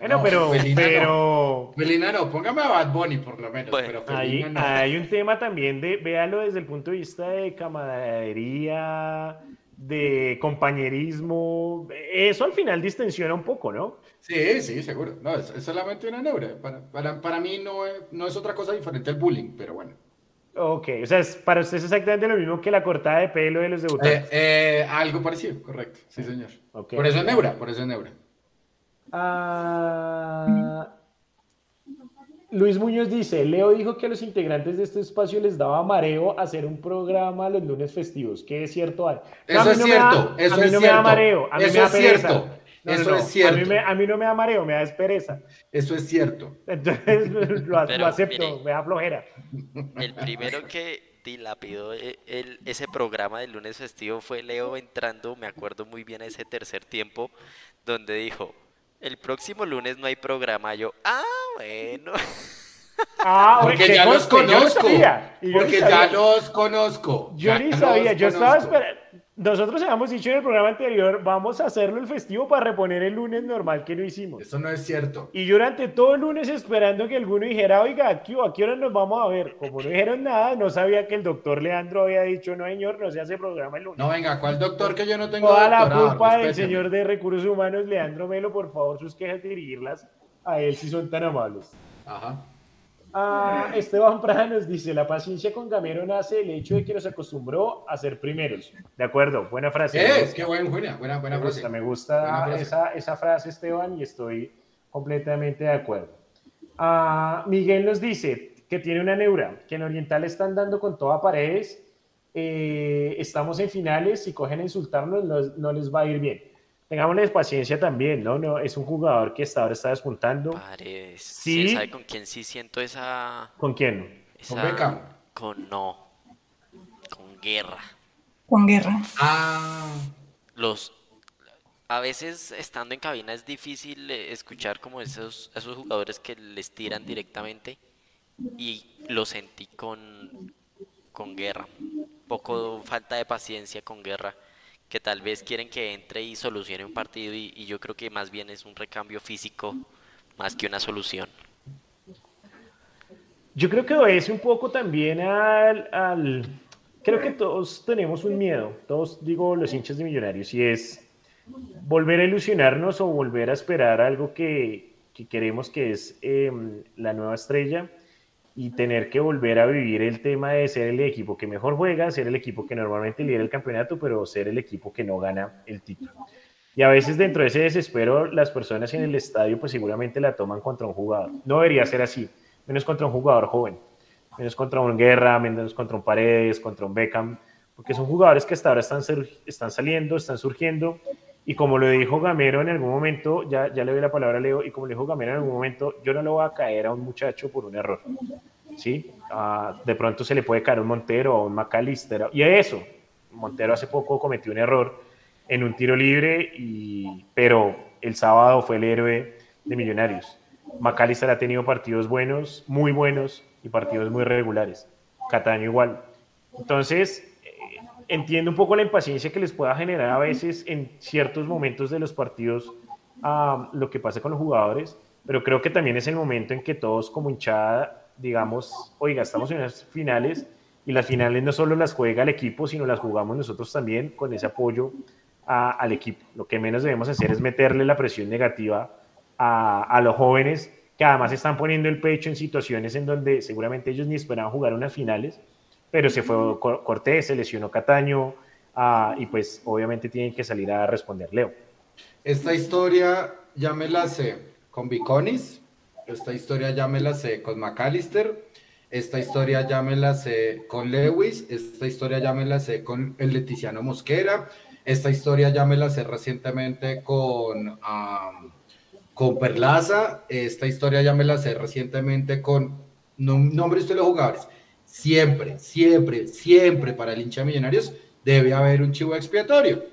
Bueno, No, pero, Felina no. pero Felina no, póngame a Bad Bunny por lo menos, Bueno, pero hay, Felina no. hay un tema también de, véalo desde el punto de vista de camaradería, de compañerismo. Eso al final distensiona un poco, ¿no? Sí, sí, seguro. No, es, es solamente una neura. Para, para, para mí no es, no es otra cosa diferente al bullying, pero bueno. Ok, o sea, es- para usted es exactamente lo mismo que la cortada de pelo de los Eh, debutantes. eh, algo parecido, correcto. Sí, señor. Ok. Por eso es neura, por eso es neura. Ah, Luis Muñoz dice, Leo dijo que a los integrantes de este espacio les daba mareo hacer un programa los lunes festivos. ¿Qué es cierto hay? Eso a mí es no me da- cierto, eso a mí es no me da cierto. mareo, a mí Eso me da es pereza. cierto, No, eso no, es cierto. A mí, me- a mí no me da mareo, me da es pereza. Eso es cierto. Entonces lo, acepto, mire. me da flojera. El primero que dilapidó e- el- ese programa del lunes festivo fue Leo entrando, me acuerdo muy bien ese tercer tiempo, donde dijo, el próximo lunes no hay programa. Yo, ah, bueno. Ah, Porque ya los yo conozco. sabía, yo Porque sabía. ya los conozco. Yo ni sabía, yo estaba esperando. Nosotros habíamos dicho en el programa anterior, vamos a hacerlo el festivo para reponer el lunes normal que no hicimos. Eso no es cierto. Y durante todo el lunes esperando que alguno dijera, oiga, ¿a qué, ¿a qué hora nos vamos a ver? Como no dijeron nada, no sabía que el doctor Leandro había dicho, no señor, no se hace programa el lunes. No, venga, ¿cuál doctor que yo no tengo Toda la culpa del señor de Recursos Humanos, Leandro Melo, por favor, sus quejas dirigirlas a él si son tan amables. Ajá. Ah, Esteban Prada nos dice, la paciencia con Gamero nace del hecho de que nos acostumbró a ser primeros. De acuerdo, buena frase. me Eh, gusta, qué buen, buena, buena, buena me frase. gusta, me gusta frase. esa, esa frase, Esteban, y estoy completamente de acuerdo. Ah, Miguel nos dice que tiene una neura, que en Oriental están dando con toda paredes, eh, estamos en finales, si cogen a insultarnos no, no les va a ir bien. Tengámosles paciencia también, ¿no? no es un jugador que hasta ahora está despuntando. Paredes. Sí. ¿Sabe con quién sí siento esa... ¿Con quién? Con. Beckham. Con no. Con guerra. Con guerra. Ah, Los... A veces estando en cabina es difícil eh, escuchar como esos, esos jugadores que les tiran directamente y lo sentí con, con guerra. Poco falta de paciencia con guerra, que tal vez quieren que entre y solucione un partido y, yo creo que más bien es un recambio físico más que una solución. Yo creo que obedece un poco también al, Creo que todos tenemos un miedo, todos digo los hinchas de millonarios, y es volver a ilusionarnos o volver a esperar algo que, que queremos que es eh, la nueva estrella y tener que volver a vivir el tema de ser el equipo que mejor juega, ser el equipo que normalmente lidera el campeonato, pero ser el equipo que no gana el título. Y a veces dentro de ese desespero las personas en el estadio pues seguramente la toman contra un jugador. No debería ser así. menos contra un jugador joven, menos contra un Guerra, menos contra un Paredes, contra un Beckham, porque son jugadores que hasta ahora están, están saliendo, están surgiendo, y como lo dijo Gamero en algún momento, ya, ya le doy la palabra a Leo, y como le dijo Gamero en algún momento, yo no le voy a caer a un muchacho por un error. ¿sí? Ah, de pronto se le puede caer un Montero o un McAllister, y eso, Montero hace poco cometió un error en un tiro libre, y, pero el sábado fue el héroe de Millonarios. McAllister ha tenido partidos buenos, muy buenos, y partidos muy regulares. Cataño igual. Entonces, entiendo un poco la impaciencia que les pueda generar a veces en ciertos momentos de los partidos a lo que pasa con los jugadores, pero creo que también es el momento en que todos como hinchada digamos, oiga, estamos en las finales y las finales no solo las juega el equipo, sino las jugamos nosotros también con ese apoyo al equipo. Lo que menos debemos hacer es meterle la presión negativa a, a los jóvenes que además están poniendo el pecho en situaciones en donde seguramente ellos ni esperaban jugar unas finales pero se fue Cortés, se lesionó Cataño ah, y pues obviamente tienen que salir a responder Leo. Esta historia ya me la sé con Viconis, esta historia ya me la sé con McAllister, esta historia ya me la sé con Lewis, esta historia ya me la sé con el Leticiano Mosquera, esta historia ya me la sé recientemente con, con Perlaza, esta historia ya me la sé recientemente con, no, nombre usted los jugadores, siempre, siempre, siempre para el hincha de Millonarios debe haber un chivo expiatorio.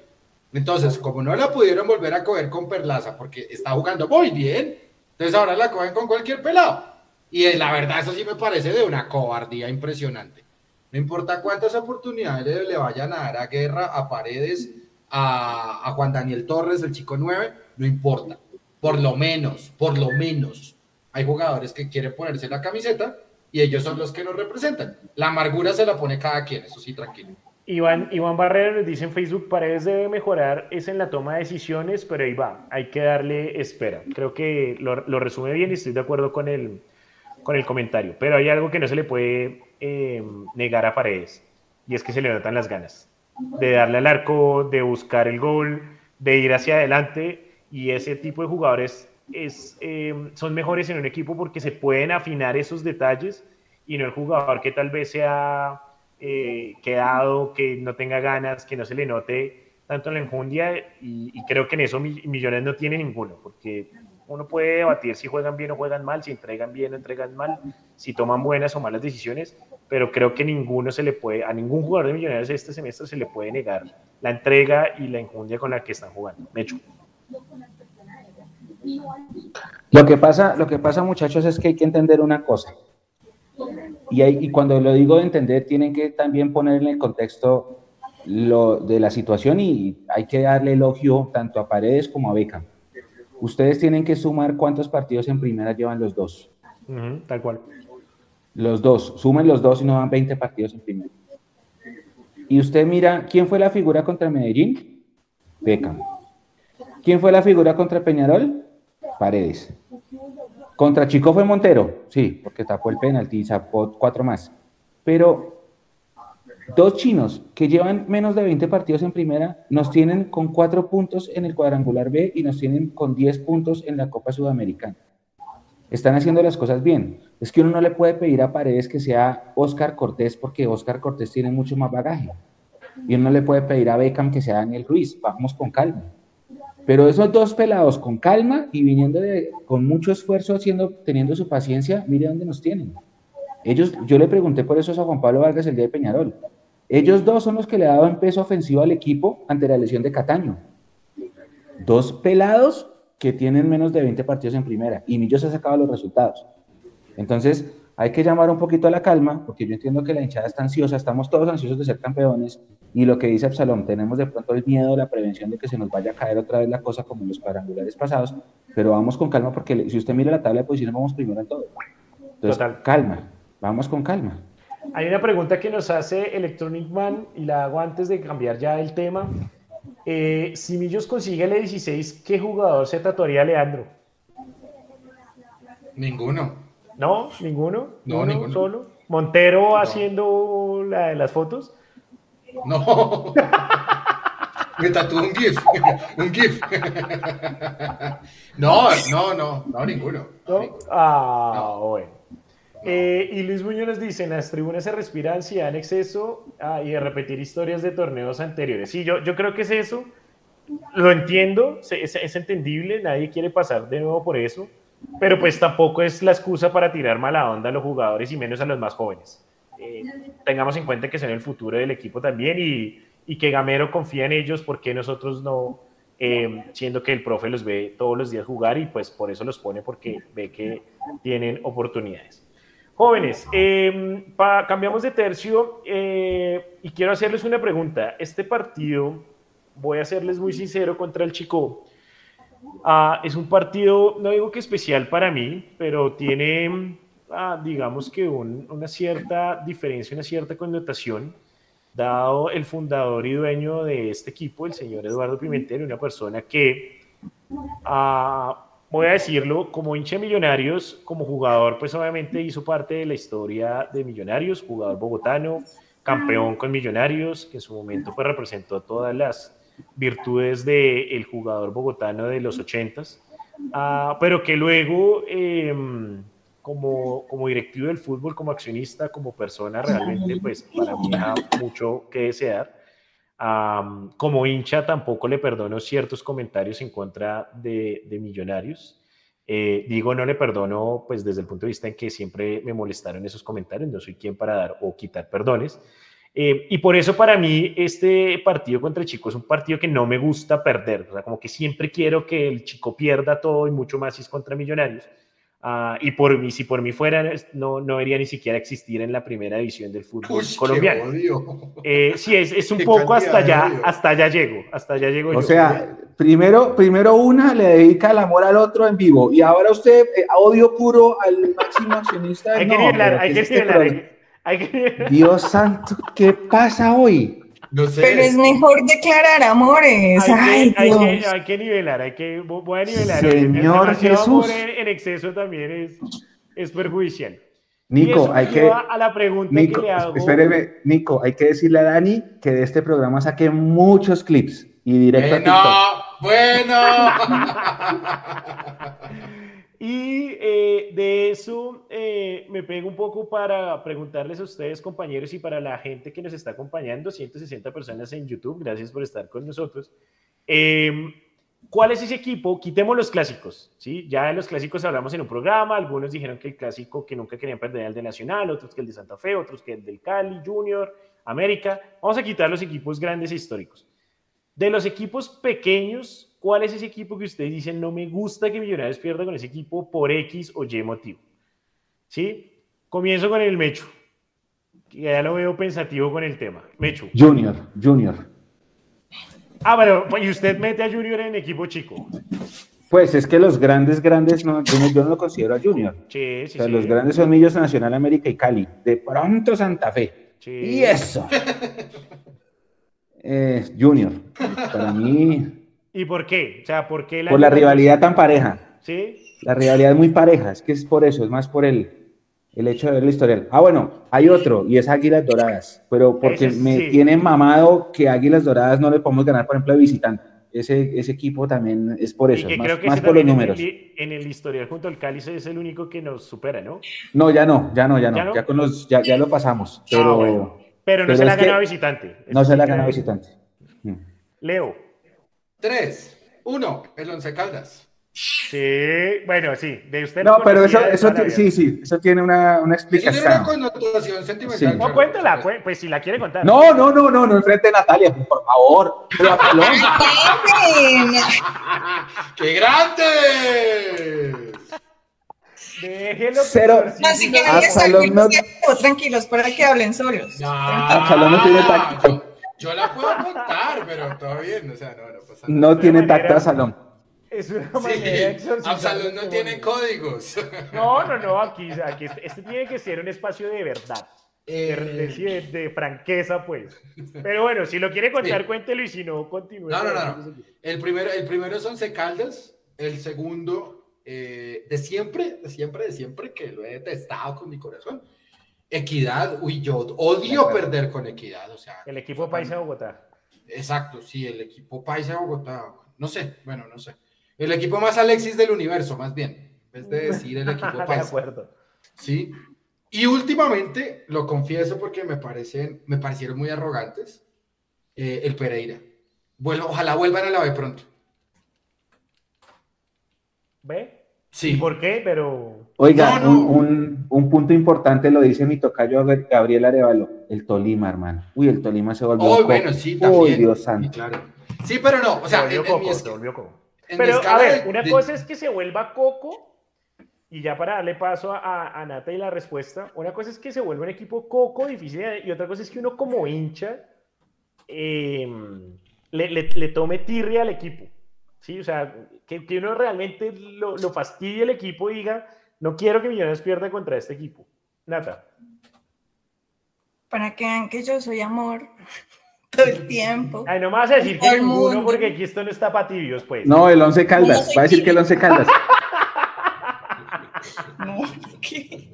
Entonces, como no la pudieron volver a coger con Perlaza porque está jugando muy bien, entonces ahora la cogen con cualquier pelado. Y la verdad, eso sí me parece de una cobardía impresionante. No importa cuántas oportunidades le vayan a dar a Guerra, a Paredes, a, a Juan Daniel Torres, el chico 9, no importa. Por lo menos, por lo menos, hay jugadores que quieren ponerse la camiseta y ellos son los que nos representan. La amargura se la pone cada quien, eso sí, tranquilo. Iván, Iván Barrera nos dice en Facebook, Paredes debe mejorar, es en la toma de decisiones, pero ahí va, hay que darle espera. Creo que lo, resume bien y estoy de acuerdo con el, con el comentario, pero hay algo que no se le puede eh, negar a Paredes, y es que se le notan las ganas de darle al arco, de buscar el gol, de ir hacia adelante, y ese tipo de jugadores es, eh, son mejores en un equipo porque se pueden afinar esos detalles y no el jugador que tal vez sea eh, quedado, que no tenga ganas, que no se le note tanto en la enjundia y, creo que en eso Millones no tiene ninguno, porque uno puede debatir si juegan bien o juegan mal, si entregan bien o entregan mal, si toman buenas o malas decisiones, pero creo que ninguno se le puede, a ningún jugador de Millonarios este semestre se le puede negar la entrega y la enjundia con la que están jugando. Mecho. Lo que pasa, lo que pasa, muchachos, es que hay que entender una cosa. Y, y cuando lo digo de entender, tienen que también poner en el contexto lo, de la situación y hay que darle elogio tanto a Paredes como a Beca. Ustedes tienen que sumar cuántos partidos en primera llevan los dos. tal cual. Los dos, sumen los dos y no van 20 partidos en primera. Y usted mira, ¿quién fue la figura contra Medellín? Beca. ¿Quién fue la figura contra Peñarol? Paredes. Contra Chico fue Montero, sí, porque tapó el penalti y sacó cuatro más. Pero dos chinos que llevan menos de 20 partidos en primera nos tienen con cuatro puntos en el cuadrangular B y nos tienen con 10 puntos en la Copa Sudamericana. Están haciendo las cosas bien. Es que uno no le puede pedir a Paredes que sea Oscar Cortés porque Oscar Cortés tiene mucho más bagaje. Y uno no le puede pedir a Beckham que sea Daniel Ruiz. Vamos con calma. Pero esos dos pelados con calma y viniendo con mucho esfuerzo, haciendo, teniendo su paciencia, mire dónde nos tienen. Ellos, yo le pregunté por eso a Juan Pablo Vargas el día de Peñarol. Ellos dos son los que le daban peso ofensivo al equipo ante la lesión de Cataño. Dos pelados que tienen menos de 20 partidos en primera y Millos ha sacado los resultados. Entonces, hay que llamar un poquito a la calma, porque yo entiendo que la hinchada está ansiosa, estamos todos ansiosos de ser campeones, y lo que dice Absalom, tenemos de pronto el miedo, la prevención de que se nos vaya a caer otra vez la cosa como en los cuadrangulares pasados, pero vamos con calma, porque si usted mira la tabla de posiciones, vamos primero en todo. Entonces, calma, vamos con calma. Hay una pregunta que nos hace Electronic Man, y la hago antes de cambiar ya el tema. Eh, si Millos consigue el 16, ¿qué jugador se tatuaría Leandro? Ninguno. No, ninguno. No, ninguno. Solo. Montero haciendo la las fotos. No. Me tatuó un GIF. un GIF. no, no, no, no, ninguno. Ah, bueno. Eh, y Luis Muñoz nos dice, en las tribunas se respira ansiedad en exceso ah, y de repetir historias de torneos anteriores. Sí, yo, yo creo que es eso. Lo entiendo, es, es entendible, nadie quiere pasar de nuevo por eso, pero pues tampoco es la excusa para tirar mala onda a los jugadores y menos a los más jóvenes. Eh, tengamos en cuenta que son el futuro del equipo también y, y que Gamero confía en ellos, porque nosotros no? Eh, siendo que el profe los ve todos los días jugar y pues por eso los pone porque ve que tienen oportunidades. Jóvenes, eh, cambiamos de tercio eh, y quiero hacerles una pregunta. Este partido, voy a serles muy sincero contra el Chico, ah, es un partido, no digo que especial para mí, pero tiene, ah, digamos que una cierta diferencia, una cierta connotación dado el fundador y dueño de este equipo, el señor Eduardo Pimentel, una persona que, ah, voy a decirlo, como hincha de Millonarios, como jugador, pues obviamente hizo parte de la historia de Millonarios, jugador bogotano, campeón con Millonarios, que en su momento pues representó todas las virtudes del jugador bogotano de los ochentas, uh, pero que luego... Eh, como, como directivo del fútbol, como accionista, como persona, realmente, pues para mí deja mucho que desear. como hincha tampoco le perdono ciertos comentarios en contra de, de Millonarios. Eh, digo, no le perdono, pues desde el punto de vista en que siempre me molestaron esos comentarios, no soy quien para dar o quitar perdones. Eh, y por eso para mí este partido contra el Chico es un partido que no me gusta perder, o sea, como que siempre quiero que el Chico pierda todo y mucho más si es contra Millonarios. Ah, y por mí, si por mí fuera, no, no debería ni siquiera existir en la primera división del fútbol colombiano. Eh, sí, es, es un poco hasta allá, hasta allá llego, hasta allá llego. O sea, primero, primero una le dedica el amor al otro en vivo y ahora usted eh, odio puro al máximo accionista. hay, que nivelar, hay, que este hay que Dios santo, ¿qué pasa hoy? Pero es mejor declarar amores. Hay, que, hay, que, nivelar, hay que, voy a nivelar. Señor Jesús. En, exceso también es, es perjudicial. Nico, hay que. A la pregunta que le hago. Espéreme, Nico, hay que decirle a Dani que de este programa saque muchos clips y directo bueno, a TikTok. Bueno, Y eh, de eso eh, me pego un poco para preguntarles a ustedes, compañeros, y para la gente que nos está acompañando, 160 personas en YouTube, gracias por estar con nosotros. Em, ¿Cuál es ese equipo? Quitemos los clásicos, ¿sí? Ya de los clásicos hablamos en un programa, algunos dijeron que el clásico que nunca querían perder era el de Nacional, otros que el de Santa Fe, otros que el del Cali, Junior, América. Vamos a quitar los equipos grandes e históricos. De los equipos pequeños, ¿Cuál es ese equipo que ustedes dicen no me gusta que Millonarios pierda con ese equipo por X o Y motivo? ¿Sí? Comienzo con el Mecho. Que ya lo veo pensativo con el tema. Mecho. Junior, Junior. Ah, bueno, y usted mete a Junior en equipo chico. Pues es que los grandes, grandes, no, yo, no, lo considero a Junior. Sí, sí, o sea, los grandes son Millos Nacional América y Cali. De pronto Santa Fe. Sí. Y eso. eh, junior. Para mí, ¿Y por qué? O sea, ¿por qué la Por la rivalidad tan pareja. ¿Sí? La rivalidad es muy pareja, es que es por eso, es más por el, el hecho de ver la historial. Ah, bueno, hay otro, y es Águilas Doradas, pero porque me tiene mamado que Águilas Doradas no le podemos ganar, por ejemplo, de visitante. Ese, ese equipo también es por eso, más, por los números. En el, historial junto al Cáliz es el único que nos supera, ¿no? No, ya no, ya no, ya no, ya, con los, ya, ya, lo pasamos, ah, pero... pero no se la ha ganado visitante. no se la ha ganado visitante. Leo. 3, 1, el Once Caldas. Sí, bueno, sí, de usted. No, pero eso, eso sí, sí, eso tiene una, una explicación. Eso tiene una connotación sentimental. Sí. No, cuéntala, pues si la quiere contar. No, no, no, no, no enfrente de Natalia, por favor. Pero ¡Qué grande! Déjelo. Cero. Así que no, tranquilos para que hablen solos. No, Absalón no tiene tacto. Yo la puedo contar, pero todo bien, o sea, no, no pasa nada. No tiene tacto Absalón. Es una manera sí, Absalón no tiene códigos. No, no, no, aquí, aquí este, este tiene que ser un espacio de verdad. De, de, de, franqueza, pues. Pero bueno, si lo quiere contar, cuéntelo y si no, continúe. No, no, no. El primero, el primero es Once Caldas, el segundo, eh, de siempre, de siempre, de siempre, que lo he detestado con mi corazón. Equidad, uy, yo odio perder con Equidad, o sea. El equipo Paisa de Bogotá. Exacto, sí, el equipo Paisa de Bogotá. No sé, bueno, no sé. El equipo más Alexis del universo, más bien. En vez de decir el equipo Paisa. De acuerdo. Sí. Y últimamente, lo confieso porque me, parecen, me parecieron muy arrogantes, eh, el Pereira. Bueno, ojalá vuelvan a la B pronto. ¿Ve? Sí. ¿Por qué? Pero. Oiga, No, no. Un, un- un punto importante lo dice mi tocayo Gabriel Arevalo, el Tolima, hermano. Uy, el Tolima se volvió. Oh, bueno, sí, Uy, también. Dios Sí, santo. claro. Sí, pero no, o sea, se volvió en- coco, esca- se volvió coco. en mi Pero, a ver, de- una de- cosa es que se vuelva coco, y ya para darle paso a, a Nata y la respuesta, una cosa es que se vuelva un equipo coco difícil, y otra cosa es que uno como hincha eh, le, le- le tome tirria al equipo. ¿sí? O sea, que, que uno realmente lo, lo fastidie al equipo y diga, no quiero que Millonarios pierda contra este equipo. Nata. Para que vean que yo soy amor todo el tiempo. Ay, no me vas a decir que ninguno, mundo. porque aquí esto no está para tibios, pues. No, el Once Caldas. Va a decir que el tibia. Once Caldas. No, ¿qué?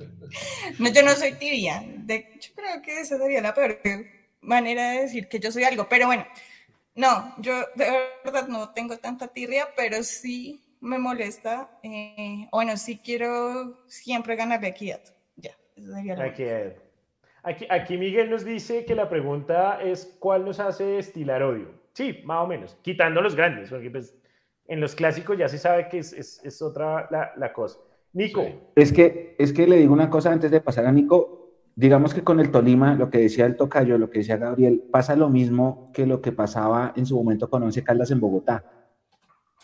No, yo no soy tibia. De hecho, creo que esa sería la peor manera de decir que yo soy algo. Pero bueno, no, yo de verdad no tengo tanta tirria, pero sí me molesta. eh, bueno, sí quiero siempre ganarle a Equidad. Ya, eso sería lo Aquí, aquí, aquí Miguel nos dice que la pregunta es ¿cuál nos hace estilar odio? Sí, más o menos, quitando los grandes, porque pues, en los clásicos ya se sabe que es, es- es otra la, la cosa. Nico, Sí. Es que, es que le digo una cosa antes de pasar a Nico. Digamos que con el Tolima, lo que decía el Tocayo, lo que decía Gabriel, pasa lo mismo que lo que pasaba en su momento con Once Caldas en Bogotá.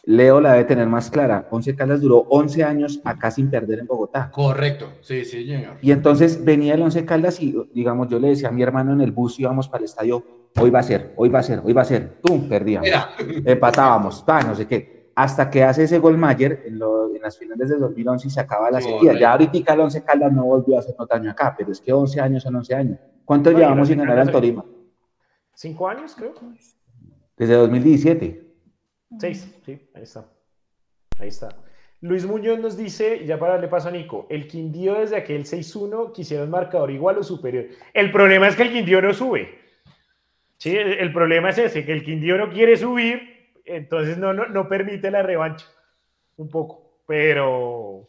Leo la debe tener más clara. Once Caldas duró 11 años acá sin perder en Bogotá. Correcto, sí, sí, señor. Y entonces venía el Once Caldas y, digamos, yo le decía a mi hermano en el bus, íbamos para el estadio, hoy va a ser, hoy va a ser, hoy va a ser. ¡Pum! Perdíamos. Mira, Empatábamos, pa, no sé qué. Hasta que hace ese gol Mayer en, lo- en las finales de 2011 y se acaba la sequía. Ya ahorita el Once Caldas no volvió a hacernos daño acá, pero es que 11 años son 11 años. ¿Cuánto No, llevamos sin ganar al Tolima? ¿cinco años creo? Desde 2017. Seis, sí, ahí está. Ahí está. Luis Muñoz nos dice, ya para darle paso a Nico, el Quindío desde aquel 6-1 quisieron marcador igual o superior. El problema es que el Quindío no sube. Sí, el, el problema es ese, que el Quindío no quiere subir, entonces no, no, no permite la revancha. Un poco, pero...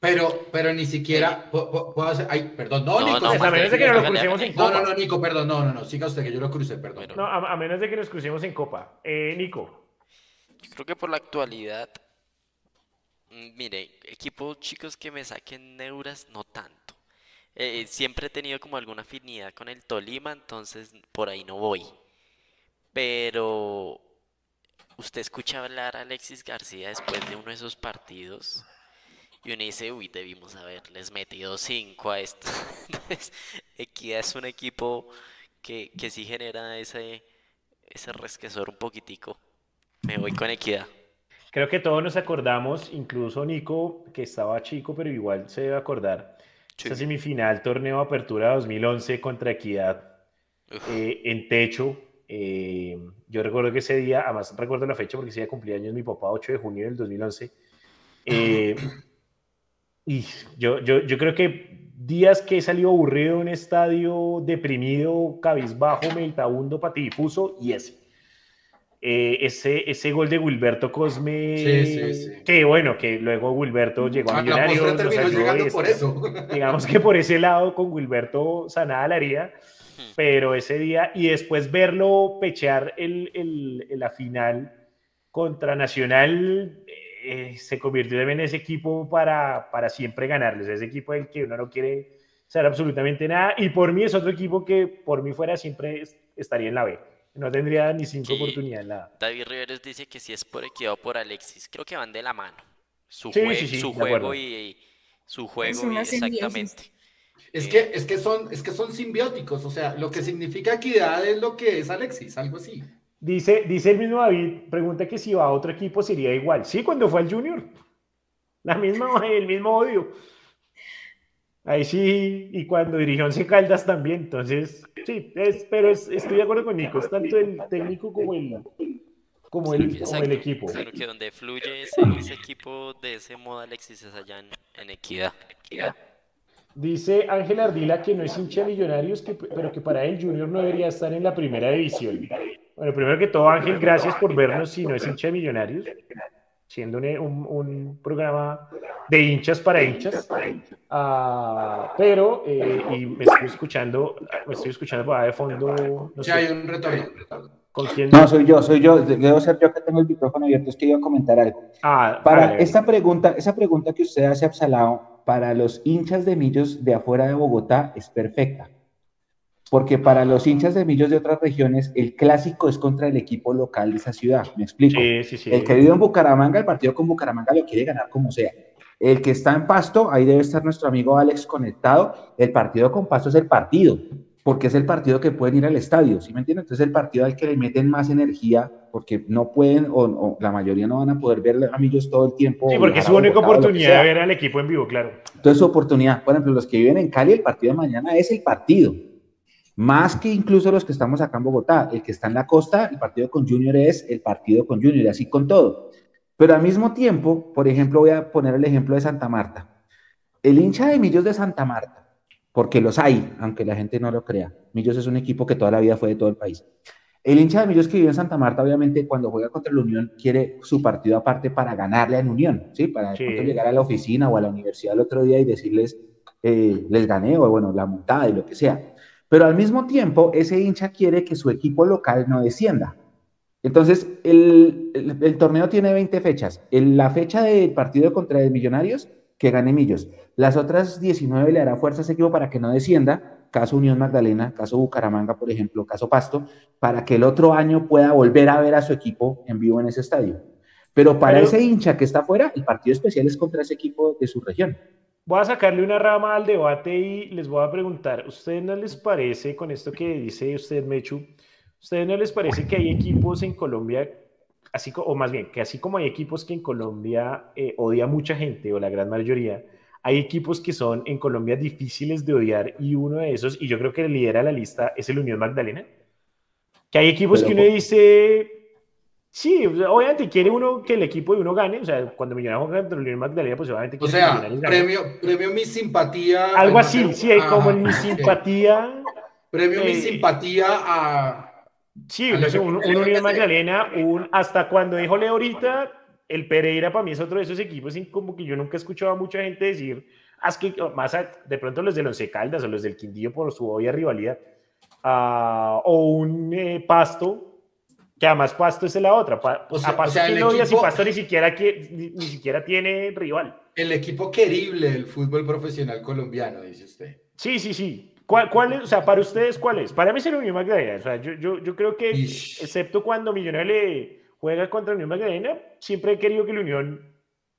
pero, pero ni siquiera pu- pu- puedo hacer. Ay, perdón, no, No, Nico. no, pues, a menos de que no lo hágale, crucemos en hágale. No, Copa. no, no, Nico, perdón, no, no, no, siga usted que yo lo crucé, perdón. No, a, a menos de que nos crucemos en Copa. Eh, Nico, Yo creo que por la actualidad, mm, mire, equipos chicos que me saquen neuras, no tanto. Eh, siempre he tenido como alguna afinidad con el Tolima, entonces por ahí no voy. Pero usted escucha hablar a Alexis García después de uno de esos partidos y uno dice, uy, debimos haberles metido cinco a esto. Entonces, Equidad es un equipo que, que sí genera ese, ese resquezor un poquitico. Me voy con Equidad. creo que todos nos acordamos, incluso Nico, que estaba chico, pero igual se debe acordar. Sí. Esa semifinal, torneo Apertura 2011 contra Equidad eh, en techo. eh, yo recuerdo que ese día, además recuerdo la fecha porque ese día cumplía años mi papá, 8 de junio del 2011. eh, y yo, yo, yo creo que días que he salido aburrido de un estadio deprimido, cabizbajo, meditabundo, patidifuso, y ese. Eh, ese, ese gol de Wilberto Cosme, Sí, sí, sí. que bueno, que luego Wilberto llegó a Millonarios, llegando por eso. digamos que por ese lado con Wilberto Sanada la haría, Hmm. pero ese día y después verlo pechear el, el- la final contra Nacional eh, se convirtió también en ese equipo para, para siempre ganarles, ese equipo del que uno no quiere hacer absolutamente nada y por mí es otro equipo que por mí fuera siempre es- estaría en la B, no tendría ni cinco oportunidades en la A. David Riveros dice que si es por Equidad o por Alexis, creo que van de la mano. Su, Sí, jue- sí, sí, su juego y su juego una y exactamente. Es Eh, que, es, que son, es que son simbióticos, o sea, lo que significa equidad es lo que es Alexis, algo así. Dice, dice el mismo David, pregunta que si va a otro equipo sería igual. Sí, cuando fue al Junior. La misma, el mismo odio. Ahí sí, y cuando dirigió Once Caldas también. Entonces, sí, es, pero es- estoy de acuerdo con Nico. Es tanto el técnico como el, como el, como el equipo. Creo que donde fluye ese, ese equipo de ese modo Alexis es allá en, en Equidad. Dice Ángel Ardila que no es hincha de Millonarios, que, pero que para él Junior no debería estar en la primera división. Bueno, primero que todo, Ángel, gracias por vernos si no es hincha de Millonarios, siendo un, un- un programa de hinchas para hinchas. Ah, pero, eh, y me estoy escuchando, me estoy escuchando por ahí de fondo. No Sí, sé, hay un retorno. ¿Con quién? No, soy yo, soy yo. Debo ser yo que tengo el micrófono abierto. Es que iba a comentar algo. Ah, Para hágale. esta pregunta, esa pregunta que usted hace, Absalao, para los hinchas de Millos de afuera de Bogotá es perfecta. Porque para los hinchas de Millos de otras regiones, el clásico es contra el equipo local de esa ciudad. ¿Me explico? Sí, sí, sí. El que vive en Bucaramanga, el partido con Bucaramanga lo quiere ganar como sea. El que está en Pasto, ahí debe estar nuestro amigo Alex conectado. El partido con Pasto es el partido, porque es el partido que pueden ir al estadio, ¿sí me entienden? Entonces el partido al que le meten más energía, porque no pueden, o, o la mayoría no van a poder ver a Millos todo el tiempo. Sí, porque es su única Bogotá oportunidad de ver al equipo en vivo, claro. Entonces, su oportunidad, por ejemplo, los que viven en Cali, el partido de mañana es el partido. Más que incluso los que estamos acá en Bogotá. El que está en la costa, el partido con Junior es el partido con Junior, y así con todo. Pero al mismo tiempo, por ejemplo, voy a poner el ejemplo de Santa Marta. El hincha de Millos de Santa Marta, porque los hay, aunque la gente no lo crea. Millos es un equipo que toda la vida fue de todo el país. El hincha de Millos que vive en Santa Marta, obviamente, cuando juega contra la Unión, quiere su partido aparte para ganarle a la Unión, ¿sí? Para Sí. llegar a la oficina o a la universidad el otro día y decirles, eh, les gané, o bueno, la montada y lo que sea. Pero al mismo tiempo, ese hincha quiere que su equipo local no descienda. Entonces, el, el- el torneo tiene 20 fechas. En la fecha del partido contra el Millonarios, que gane Millos. Las otras 19 le hará fuerza a ese equipo para que no descienda, caso Unión Magdalena, caso Bucaramanga, por ejemplo, caso Pasto, para que el otro año pueda volver a ver a su equipo en vivo en ese estadio. Pero para Pero- ese hincha que está afuera, el partido especial es contra ese equipo de su región. Voy a sacarle una rama al debate y les voy a preguntar, ¿ustedes no les parece, con esto que dice usted, Mechu, ¿ustedes no les parece que hay equipos en Colombia, así o más bien, que así como hay equipos que en Colombia eh, odia mucha gente, o la gran mayoría, hay equipos que son en Colombia difíciles de odiar y uno de esos, y yo creo que lidera la lista, es el Unión Magdalena? Que hay equipos Pero que uno dice, sí, o obviamente quiere uno que el equipo de uno gane, o sea, cuando Millonarios juega contra el Unión Magdalena, pues obviamente O quiere que sea, Millonarios gane. premio, premio mi simpatía. Algo al- así, sí, hay como en mi simpatía. Premio mi eh, simpatía a. Sí, no sé, un, que un Unión. Magdalena, un, hasta cuando dijo Leo ahorita, el Pereira para mí es otro de esos equipos en como que yo nunca he escuchado a mucha gente decir, "Ah, que más a- de pronto los del Once Caldas o los del Quindío por su obvia rivalidad, Ah, o un eh, Pasto, que además Pasto es la otra, pa- O sea- a Pasto o sea, ¿quién el Pasto ni siquiera, ni, ni siquiera tiene rival. El equipo querible del fútbol profesional colombiano, dice usted. Sí, sí, sí. ¿Cuál, cuál es, o sea, para ustedes, cuál es? Para mí es el Unión Magdalena. O sea, yo, yo, yo creo que, Ish. excepto cuando Millonarios le juega contra Unión Magdalena, siempre he querido que la Unión,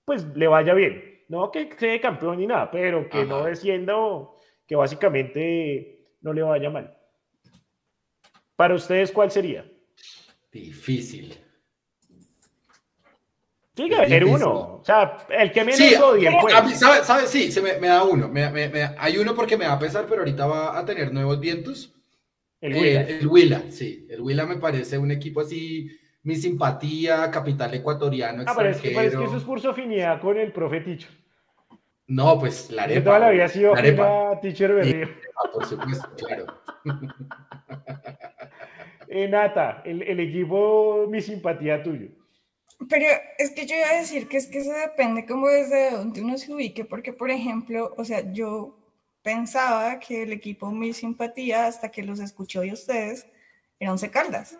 pues, le vaya bien. No que quede campeón ni nada, pero que no descienda o que básicamente no le vaya mal. Para ustedes, ¿cuál sería? Difícil. Tiene que haber uno. O sea, el que menos Sí, odien, pues. a mí, ¿sabe, sabe? Sí, se me, me da uno. Me- me- hay uno porque me va a pesar, pero ahorita va a tener nuevos vientos. El Eh, Huila. el Huila, sí. El Huila me parece un equipo así, mi simpatía, capital ecuatoriano, Ah, pero es que, pero es que extranjero. eso es por su afinidad con el profe Ticho. No, pues la arepa. toda la vida ha sido la arepa. Teacher Berrío. Por supuesto, claro. Eh, Nata, el, el equipo, mi simpatía tuyo. Pero es que yo iba a decir que es que eso depende como desde donde uno se ubique, porque por ejemplo, o sea, yo pensaba que el equipo mi simpatía hasta que los escuché hoy ustedes era Once Caldas.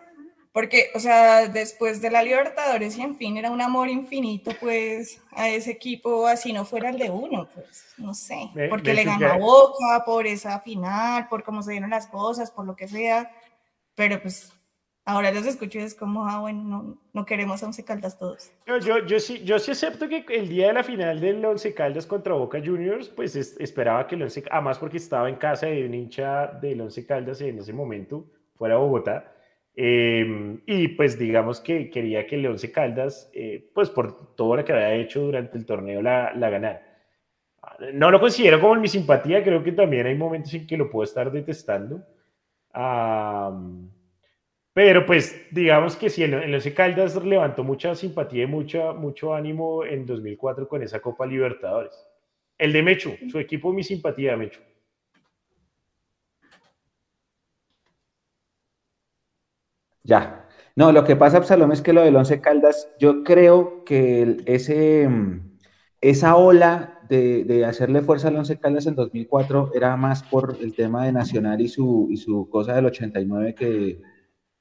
Porque, o sea, después de la Libertadores y en fin, era un amor infinito, pues, a ese equipo, así no fuera el de uno, pues, no sé, porque le ganó a Boca, por esa final, por cómo se dieron las cosas, por lo que sea, pero pues, ahora los escucho y es como, ah, bueno, no, no queremos a Once Caldas todos. Yo, yo, sí, yo sí acepto que el día de la final del Once Caldas contra Boca Juniors, pues es- esperaba que el Once, además porque estaba en casa de un hincha del Once Caldas en ese momento, fuera Bogotá, eh, y pues digamos que quería que el Once Caldas, eh, pues por todo lo que había hecho durante el torneo, la, la ganara. No lo considero como en mi simpatía, creo que también hay momentos en que lo puedo estar detestando. Pero pues digamos que sí, el, Once Caldas levantó mucha simpatía y mucha, mucho ánimo en 2004 con esa Copa Libertadores. El de Mechu, su equipo, mi simpatía, Mechu. Ya. No, lo que pasa, Absalom, es que lo del Once Caldas, yo creo que ese, mm, esa ola de, hacerle fuerza al Once Caldas en 2004 era más por el tema de Nacional y su, y su cosa del 89 que,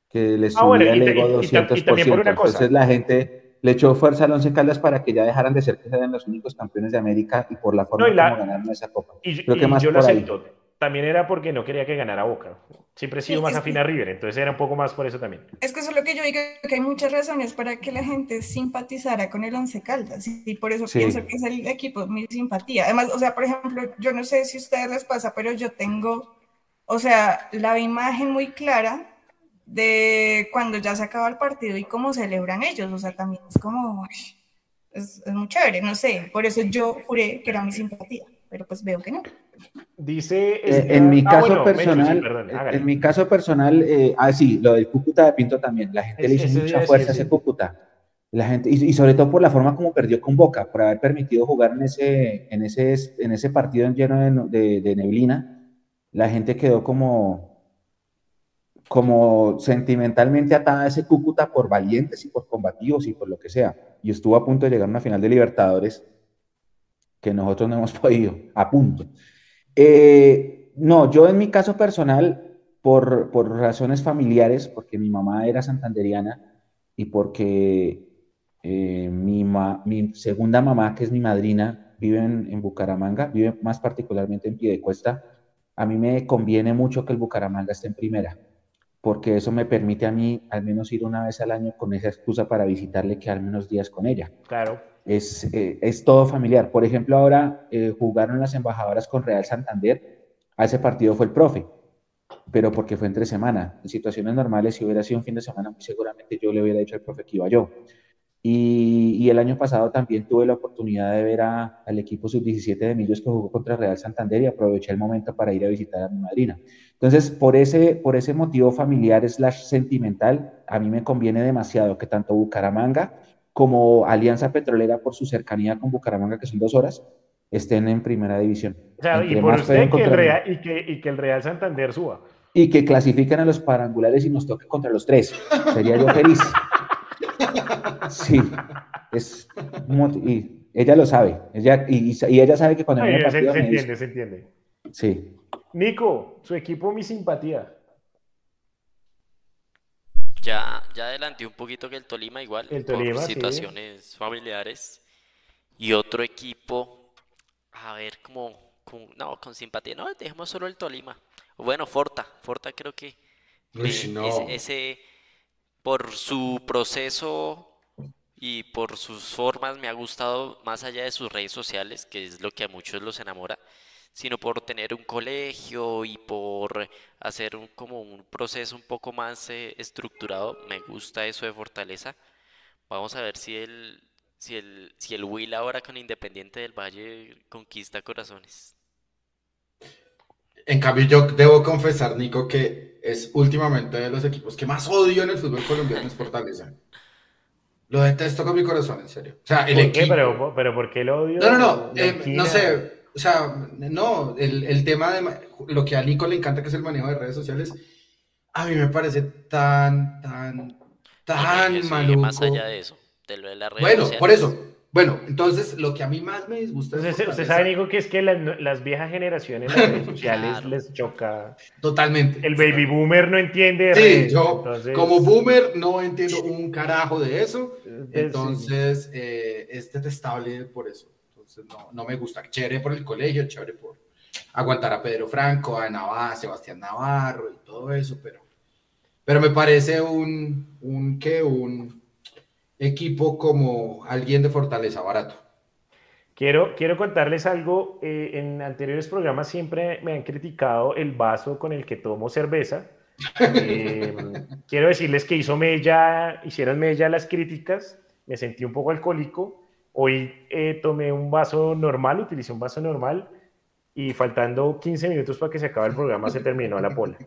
que le ah, subía el ego 200%. Entonces la gente le echó fuerza al Once Caldas para que ya dejaran de ser que sean los únicos campeones de América y por la forma no, como ganaron esa copa. Y, Creo que más yo lo acepto. También era porque no quería que ganara Boca. Siempre he sido más afín a River, entonces era un poco más por eso también. Es que eso es lo que yo digo, que hay muchas razones para que la gente simpatizara con el Once Caldas y por eso pienso que es el equipo mi simpatía. Además, o sea, por ejemplo, yo no sé si a ustedes les pasa, pero yo tengo, o sea, la imagen muy clara de cuando ya se acaba el partido y cómo celebran ellos, o sea, también es como, es, es muy chévere, no sé, por eso yo juré que era mi simpatía, pero pues veo que no. Dice. Eh, en mi ah, caso personal, en mi caso personal, eh, ah, sí, lo del Cúcuta de Pinto también. La gente le hizo mucha fuerza a ese Cúcuta. La gente, y, sobre todo por la forma como perdió con Boca, por haber permitido jugar en ese, en ese, en ese partido lleno de, de neblina, la gente quedó como, como sentimentalmente atada a ese Cúcuta por valientes y por combativos y por lo que sea. Y estuvo a punto de llegar a una final de Libertadores que nosotros no hemos podido, a punto. Eh, no, yo en mi caso personal, por, por, razones familiares, porque mi mamá era santanderiana y porque eh, mi, mi, segunda mamá, que es mi madrina, vive en, en, Bucaramanga, vive más particularmente en Piedecuesta, a mí me conviene mucho que el Bucaramanga esté en primera, porque eso me permite a mí al menos ir una vez al año con esa excusa para visitarle que al menos días con ella. Claro es, eh, es todo familiar. Por ejemplo, ahora eh, jugaron las embajadoras con Real Santander, a ese partido fue el profe, pero porque fue entre semana. En situaciones normales, si hubiera sido un fin de semana, muy seguramente yo le hubiera dicho al profe que iba yo. Y, y, el año pasado también tuve la oportunidad de ver a, al equipo sub-17 de Millos que jugó contra Real Santander y aproveché el momento para ir a visitar a mi madrina. Entonces, por ese, por ese motivo familiar slash sentimental, a mí me conviene demasiado que tanto Bucaramanga como Alianza Petrolera por su cercanía con Bucaramanga, que son dos horas, estén en primera división. O sea, y por usted que el Real, y, que, y que el Real Santander suba. Y que clasifiquen a los parangulares y nos toque contra los tres. Sería yo feliz. Sí, es y ella lo sabe. Ella, y, y ella sabe que cuando viene partido se, se entiende, se entiende. Sí. Nico, su equipo, mi simpatía. Ya, ya adelanté un poquito que el Tolima igual, por situaciones familiares. Y otro equipo, a ver, como, no, con simpatía, no, dejemos solo el Tolima. Bueno, Forta, Forta creo que ese, por su proceso y por sus formas me ha gustado más allá de sus redes sociales, que es lo que a muchos los enamora sino por tener un colegio y por hacer un, como un proceso un poco más eh, estructurado. Me gusta eso de Fortaleza. Vamos a ver si el, si el, si el Will ahora con Independiente del Valle conquista corazones. En cambio, yo debo confesar, Nico, que es últimamente de los equipos que más odio en el fútbol colombiano es Fortaleza. Lo detesto con mi corazón, en serio. O sea, el ¿Por qué? Pero, pero ¿por qué lo odio? No, no, no. Eh, no sé o sea, no, el, el, tema de lo que a Nico le encanta, que es el manejo de redes sociales, a mí me parece tan, tan, tan maluco. Más allá de eso, de lo de las redes Bueno, por eso. Bueno, entonces lo que a mí más me disgusta es. Usted sabe, Nico, que es que las, las viejas generaciones, las redes sociales les choca. Totalmente. El baby boomer no entiende. sí, yo como boomer no entiendo un carajo de eso. Entonces, eh, es detestable por eso no, no me gusta. Chévere por el colegio, chévere por aguantar a Pedro Franco, a Navarro, Sebastián Navarro y todo eso, pero, pero me parece un, un, ¿qué? un equipo como alguien de Fortaleza barato. Quiero, quiero contarles algo. Eh, en anteriores programas siempre me han criticado el vaso con el que tomo cerveza. Eh, quiero decirles que hizo mella, hicieron mella las críticas. Me sentí un poco alcohólico Hoy eh, tomé un vaso normal, utilicé un vaso normal y faltando 15 minutos para que se acabe el programa se terminó la pola.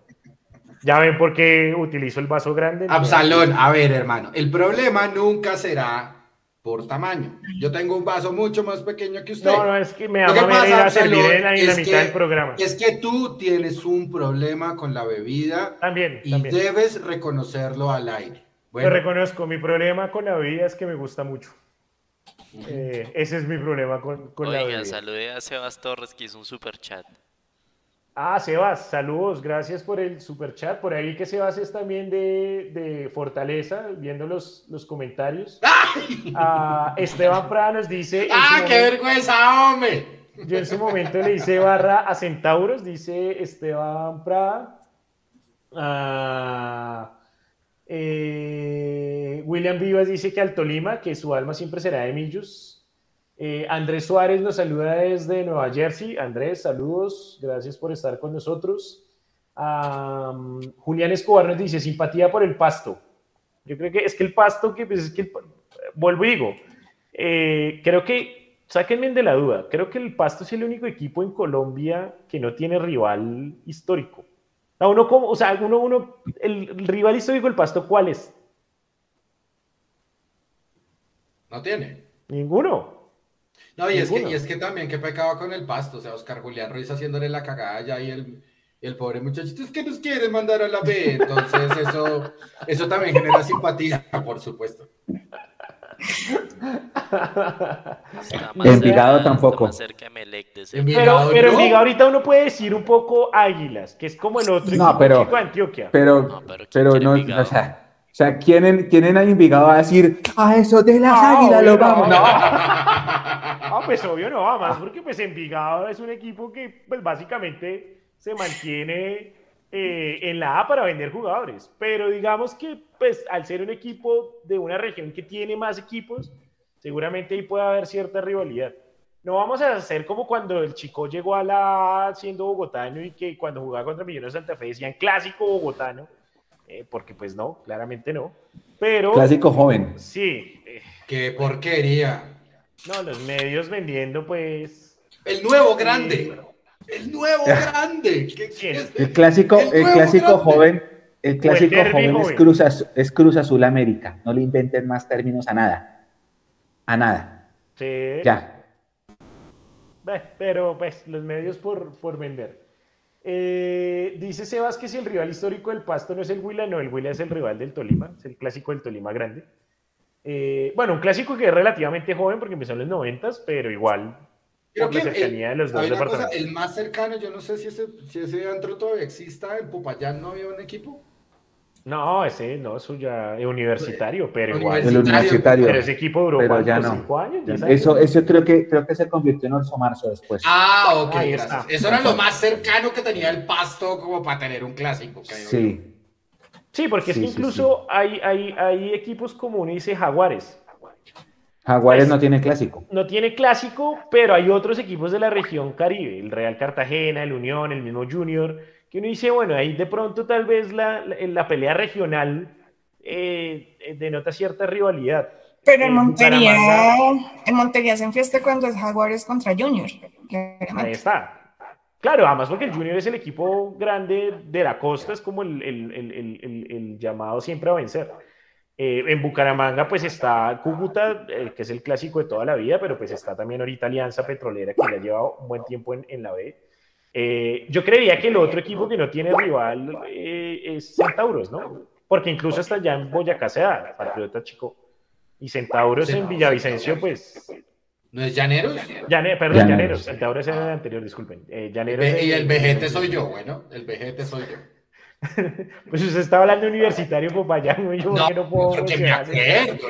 Ya ven por qué utilizo el vaso grande. Absalón, a ver, hermano, el problema nunca será por tamaño. Yo tengo un vaso mucho más pequeño que usted. No, no, es que me da a servir en la, mitad del programa. Es que tú tienes un problema con la bebida. También. Y debes reconocerlo al aire. Bueno. reconozco, mi problema con la bebida es que me gusta mucho. Eh, ese es mi problema con, con la Oiga, bebida. salude a Sebas Torres que hizo un super chat. Ah, Sebas, saludos, gracias por el super chat. Por ahí que Sebas es también de, de Fortaleza, viendo los, los comentarios. Ah, Esteban Prada nos dice. ¡Ah, qué momento- vergüenza, hombre! Yo en su momento le hice barra a Centauros, dice Esteban Prada. Ah, eh, William Vivas dice que al Tolima, que su alma siempre será de Millos. Eh, Andrés Suárez nos saluda desde Nueva Jersey. Andrés, saludos, gracias por estar con nosotros. Ah, Julián Escobar nos dice simpatía por el pasto. Yo creo que es que el pasto, que pues, es que el vuelvo y digo, eh, creo que, sáquenme de la duda, creo que el Pasto es el único equipo en Colombia que no tiene rival histórico. A uno como, o sea, uno, uno, el, el rival histórico del Pasto, ¿cuál es? No tiene. Ninguno. No, y es, que, y es que también, qué pecado con el pasto. O sea, Oscar Julián Ruiz haciéndole la cagada ya y el, el pobre muchachito es que nos quiere mandar a la B. Entonces, eso, eso también genera simpatía, por supuesto. Más Envigado cerca- tampoco. Más. Pero, pero en ahorita uno puede decir un poco Águilas, que es como el otro No, equipo pero- chico de Antioquia. Pero, No, pero ¿quién pero quiere no, o sea, o sea, ¿quién en, quién en Envigado va a decir, a eso de las No, águilas obvio lo no. vamos? No. Ah, pues obvio no, además porque pues Envigado es un equipo que pues básicamente se mantiene eh, en la A para vender jugadores, pero digamos que pues al ser un equipo de una región que tiene más equipos, seguramente ahí puede haber cierta rivalidad. No vamos a hacer como cuando el chico llegó a la A siendo bogotano y que cuando jugaba contra Millonarios de Santa Fe decían clásico bogotano, eh, porque pues no, claramente no, pero Clásico joven. sí, eh, ¡Qué porquería! no, los medios vendiendo, pues. El nuevo grande. El nuevo grande. ¿Qué- qué- El clásico, El clásico grande. joven, el clásico joven es. Cruz, Azul, es Cruz Azul América. No le inventen más términos a nada. A nada. Sí. Ya. Pero pues los medios por, por vender. Eh, dice Sebas que si el rival histórico del Pasto no es el Huila, no, el Huila es el rival del Tolima, es el clásico del Tolima grande. Eh, bueno, un clásico que es relativamente joven porque empezó en los noventas, pero igual Creo por la que el- cercanía de los dos cosa, departamentos. el más cercano, yo no sé si ese, si ese antro todavía exista, en Popayán no había un equipo. No, ese no, eso ya es universitario, pero igual. El universitario. Pero ese equipo duró Pero ya no. cinco años. ya. Eso, eso creo que creo que se convirtió en Orso Marzo después. Ah, ok, Ahí gracias. está. Eso era lo más cercano que tenía el pasto como para tener un clásico. creo yo. sí. Sí, porque es que sí, incluso Hay, hay, hay equipos como uno dice Jaguares. Jaguares Pues- no tiene clásico. No tiene clásico, pero hay otros equipos de la región Caribe, el Real Cartagena, el Unión, el mismo Junior, que uno dice, bueno, ahí de pronto tal vez la, la, la pelea regional eh, eh, denota cierta rivalidad. Pero en Montería, en Montería se enfiesta cuando es Jaguares contra Junior. Ahí claramente. está. Claro, además porque el Junior es el equipo grande de la costa, es como el, el- el- el- el- el llamado siempre a vencer. Eh, en Bucaramanga pues está Cúcuta, eh, que es el clásico de toda la vida, pero pues está también ahorita Alianza Petrolera, que ya lleva un buen tiempo en, en la B. Eh, yo creería que el otro equipo que no tiene rival eh, es Centauros, ¿no? Porque incluso hasta allá en Boyacá se da, Patriota Chico. Y Centauros en Villavicencio, pues ¿No es Llaneros? Llane- perdón, Llaneros. Llaneros. Centauros era el anterior, disculpen. Eh, Llaneros y el vejete soy yo, bueno, el vejete soy yo. Pues usted está hablando de universitario Popayán, yo No, no puedo porque me acuerdo,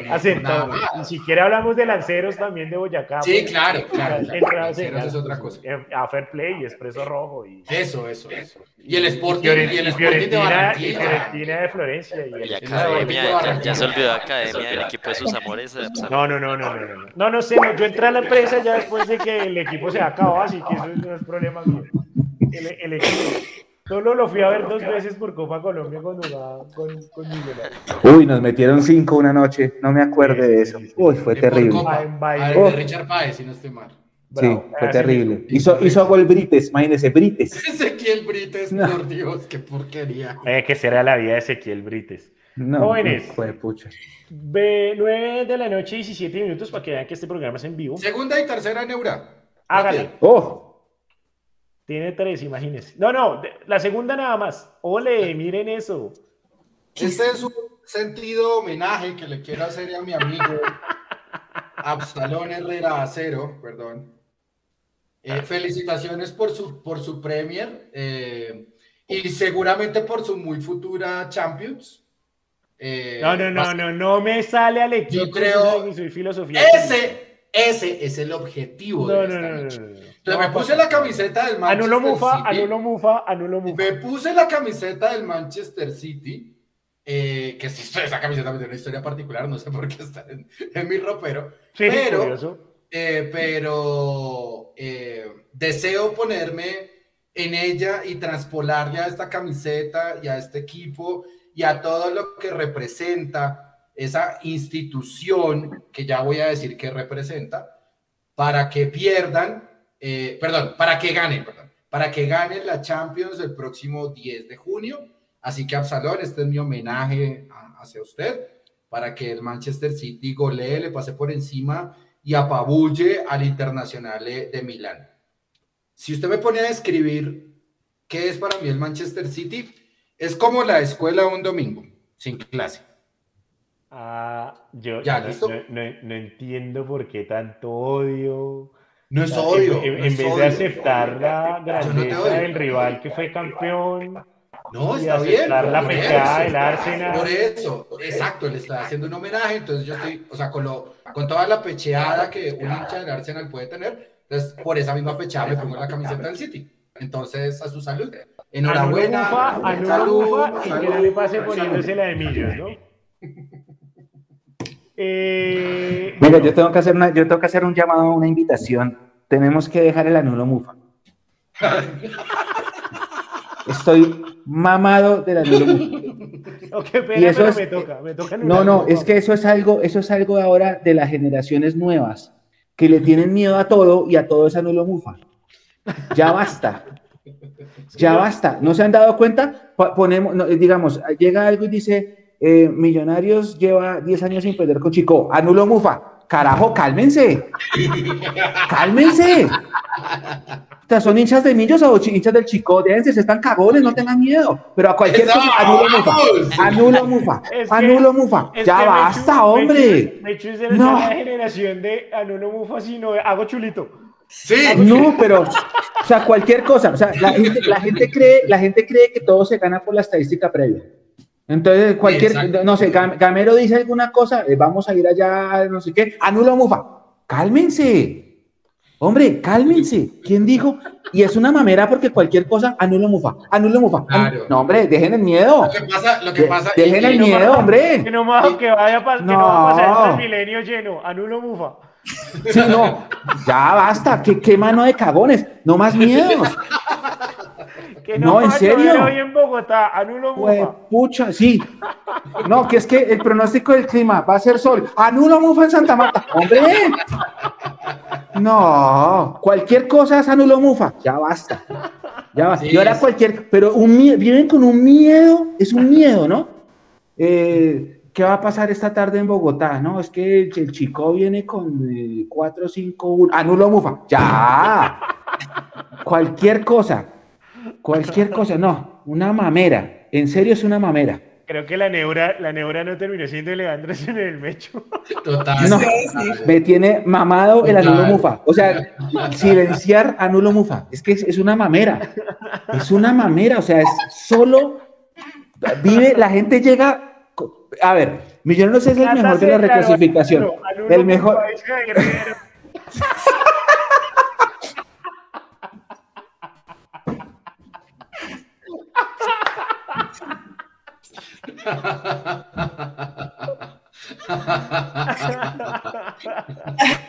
no, Centauros. nada Ni más. siquiera hablamos de lanceros también de Boyacá. Sí, pues, claro, claro, claro. cenar, es otra cosa. eh, A Fair Play y Expreso Rojo. Y, Eso, eso, eso. Y el y Sporting, Fioren- y el y Sporting de Fiorentina, y Barranquilla. Fiorentina de Florencia. Y Y academia, ya, ya Barranquilla. se olvidó de academia del equipo de sus amores. eh, No, no, no, no, no, no. No, no sé, no, yo entré a la empresa ya después de que el equipo se acabó, así que eso no es problema mío. El, el equipo. Solo lo fui a ver dos veces por Copa Colombia cuando jugaba con, con Millonarios. Uy, nos metieron cinco una noche. No me acuerdo de eso. Uy, fue terrible. Ah. Ah, Oh. de Richard Páez, si no estoy mal. Sí, Bravo. fue Así terrible. mismo. Hizo, hizo gol Brites, imagínese, Brites. Ezequiel Brites, No. por Dios, qué porquería. Eh, que será la vida de Ezequiel Brites. No, Jóvenes. fue pucha. Ve 9 de la noche, 17 minutos para que vean que este programa es en vivo. Segunda y tercera neura. Hágale. Oh, Tiene tres, imagínense. No, no, la segunda nada más. Ole, miren eso. Este es un sentido homenaje que le quiero hacer a mi amigo Absalón Herrera Acero, perdón. Eh, felicitaciones por su, por su Premier eh, y seguramente por su muy futura Champions. Eh, no, no, no, no, no me sale al equipo. Yo creo soy filosofía. Ese, ese es el objetivo no, de esta no, noche. no, no, no. Entonces me puse la camiseta del Manchester Anulo Mufa, City. anulo Mufa, anulo Mufa. Me puse la camiseta del Manchester City, eh, que si esa camiseta tiene una historia particular, no sé por qué está en, en mi ropero, Sí, pero, eh, pero eh, deseo ponerme en ella y transpolarle a esta camiseta y a este equipo y a todo lo que representa esa institución que ya voy a decir que representa para que pierdan, eh, perdón, para que ganen, perdón, para que ganen la Champions el próximo 10 de junio. Así que Absalón, este es mi homenaje a- hacia usted, para que el Manchester City golee, le pase por encima y apabulle al Internacional de Milán. Si usted me pone a describir qué es para mí el Manchester City, es como la escuela un domingo, sin clase. Ah, yo Ya, no, ¿listo? no- no- no entiendo por qué tanto odio. No es O sea, odio. En, no en es vez de odio. aceptar la no grandeza odio. del rival que fue campeón No, y está bien. la eso. del Arsenal. Por eso, exacto, le está haciendo un homenaje, entonces yo estoy, o sea, con, lo, con toda la pecheada que un hincha del Arsenal puede tener, entonces por esa misma pecheada me pongo la camiseta del City. Entonces, a su salud. Enhorabuena. Anulo Mufa, anulo salud, y que no le pase poniéndose la de Millos, ¿no? Eh, Mira, yo tengo que hacer una, yo tengo que hacer un llamado, una invitación. Tenemos que dejar el anulo mufa. Estoy mamado del anulo mufa. Y eso pero es- me toca, me toca No, no, es que eso es algo, eso es algo ahora de las generaciones nuevas, que le tienen miedo a todo y a todo es anulo mufa. Ya basta. Ya basta. ¿No se han dado cuenta? Po- Ponemos, no, digamos, llega algo y dice, eh, Millonarios lleva 10 años sin perder con Chico. Anulo mufa. Carajo, cálmense. Cálmense. O sea, ¿Son hinchas de Millos o hinchas del Chico? Déjense, se están cagones, no tengan miedo. Pero a cualquier ¡Eso, cosa, anulo mufa. Anulo mufa. Es que- Anulo mufa. Es Ya que basta, Mechu- hombre. Mechu- Mechu es de No. la generación de Anulo Mufa, sino hago chulito. Sí, No, pero, o sea, cualquier cosa. O sea, la gente, la gente cree, la gente cree que todo se gana por la estadística previa. Entonces, cualquier, Exacto. no sé, Gamero dice alguna cosa, eh, vamos a ir allá, no sé qué, anulo mufa. Cálmense. Hombre, cálmense. ¿Quién dijo? Y es una mamera porque cualquier cosa, anulo mufa, anulo mufa. Claro. No, hombre, dejen el miedo. lo que pasa, lo que De- pasa. dejen y- el miedo, Que hombre. no, ma- que vaya a pas- que no No. va a pasar el milenio lleno. Anulo Mufa. Sí, no, ya basta. ¿Qué, qué mano de cagones? No más miedos. Que No, ¿en serio? hoy en Bogotá. Anulo Pues, Mufa. pucha, sí. No, que es que el pronóstico del clima va a ser sol. Anulo mufa en Santa Marta. ¡Hombre! No, cualquier cosa es anulo mufa. Ya basta. Ya basta. Sí, y ahora es- cualquier, pero un viven con un miedo, es un miedo, ¿no? Eh, ¿Qué va a pasar esta tarde en Bogotá? No, es que el, el chico viene con eh, 4, 5, 1. Anulo mufa. Ya. Cualquier cosa. Cualquier cosa. No, una mamera. En serio es una mamera. Creo que la neura, la neura no terminó siendo Leandro en el mecho. Total. No. Me tiene mamado el anulo mufa. O sea, silenciar anulo mufa. Es que es, es una mamera. Es una mamera. O sea, es solo. Vive, la gente llega. A ver, Millonarios es el mejor de la reclasificación. El mejor. Mufa, dice Javier Rivero.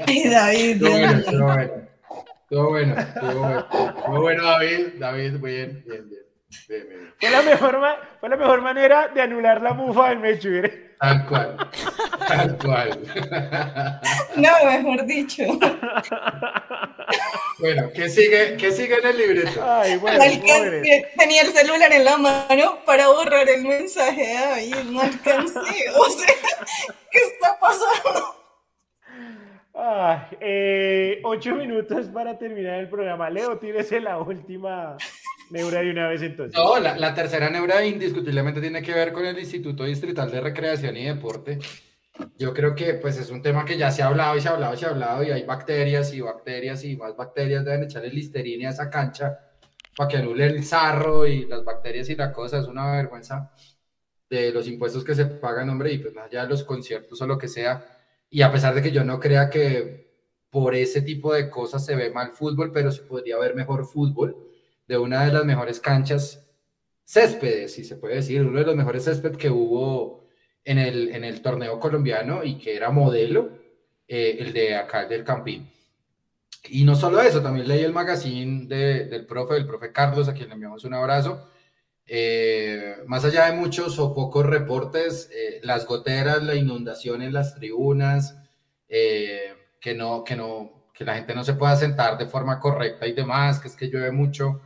Ay, David, Estuvo bueno, estuvo bueno. Estuvo bueno, estuvo bueno. Estuvo bueno, David. David, bien, bien, bien. Bien, bien. Fue la, mejor fue la mejor manera de anular la mufa del mecho. mire. Tal cual. Tal cual. No, mejor dicho. Bueno, ¿qué sigue, qué sigue en el libreto? Ay, bueno, tenía el celular en la mano para borrar el mensaje David, no alcancé. O sea, ¿qué está pasando? Ay, eh, ocho minutos para terminar el programa. Leo, tírese la última neura de una vez entonces. No, la, la tercera neura indiscutiblemente tiene que ver con el Instituto Distrital de Recreación y Deporte, Yo creo que pues es un tema que ya se ha hablado y se ha hablado y se ha hablado y hay bacterias y bacterias y más bacterias deben echarle listerina a esa cancha para que anule el sarro y las bacterias y la cosa. Es una vergüenza de los impuestos que se pagan, hombre, y pues más allá de los conciertos o lo que sea. Y a pesar de que yo no crea que por ese tipo de cosas se ve mal fútbol, pero se podría ver mejor fútbol de una de las mejores canchas céspedes, si se puede decir, uno de los mejores césped que hubo en el, en el torneo colombiano y que era modelo, eh, el de acá del Campín. Y no solo eso, también leí el magazine del profe, del profe Carlos, a quien le enviamos un abrazo. Eh, más allá de muchos o pocos reportes, eh, las goteras, la inundación en las tribunas, que no, que no, que la gente no se pueda sentar de forma correcta y demás, que es que llueve mucho.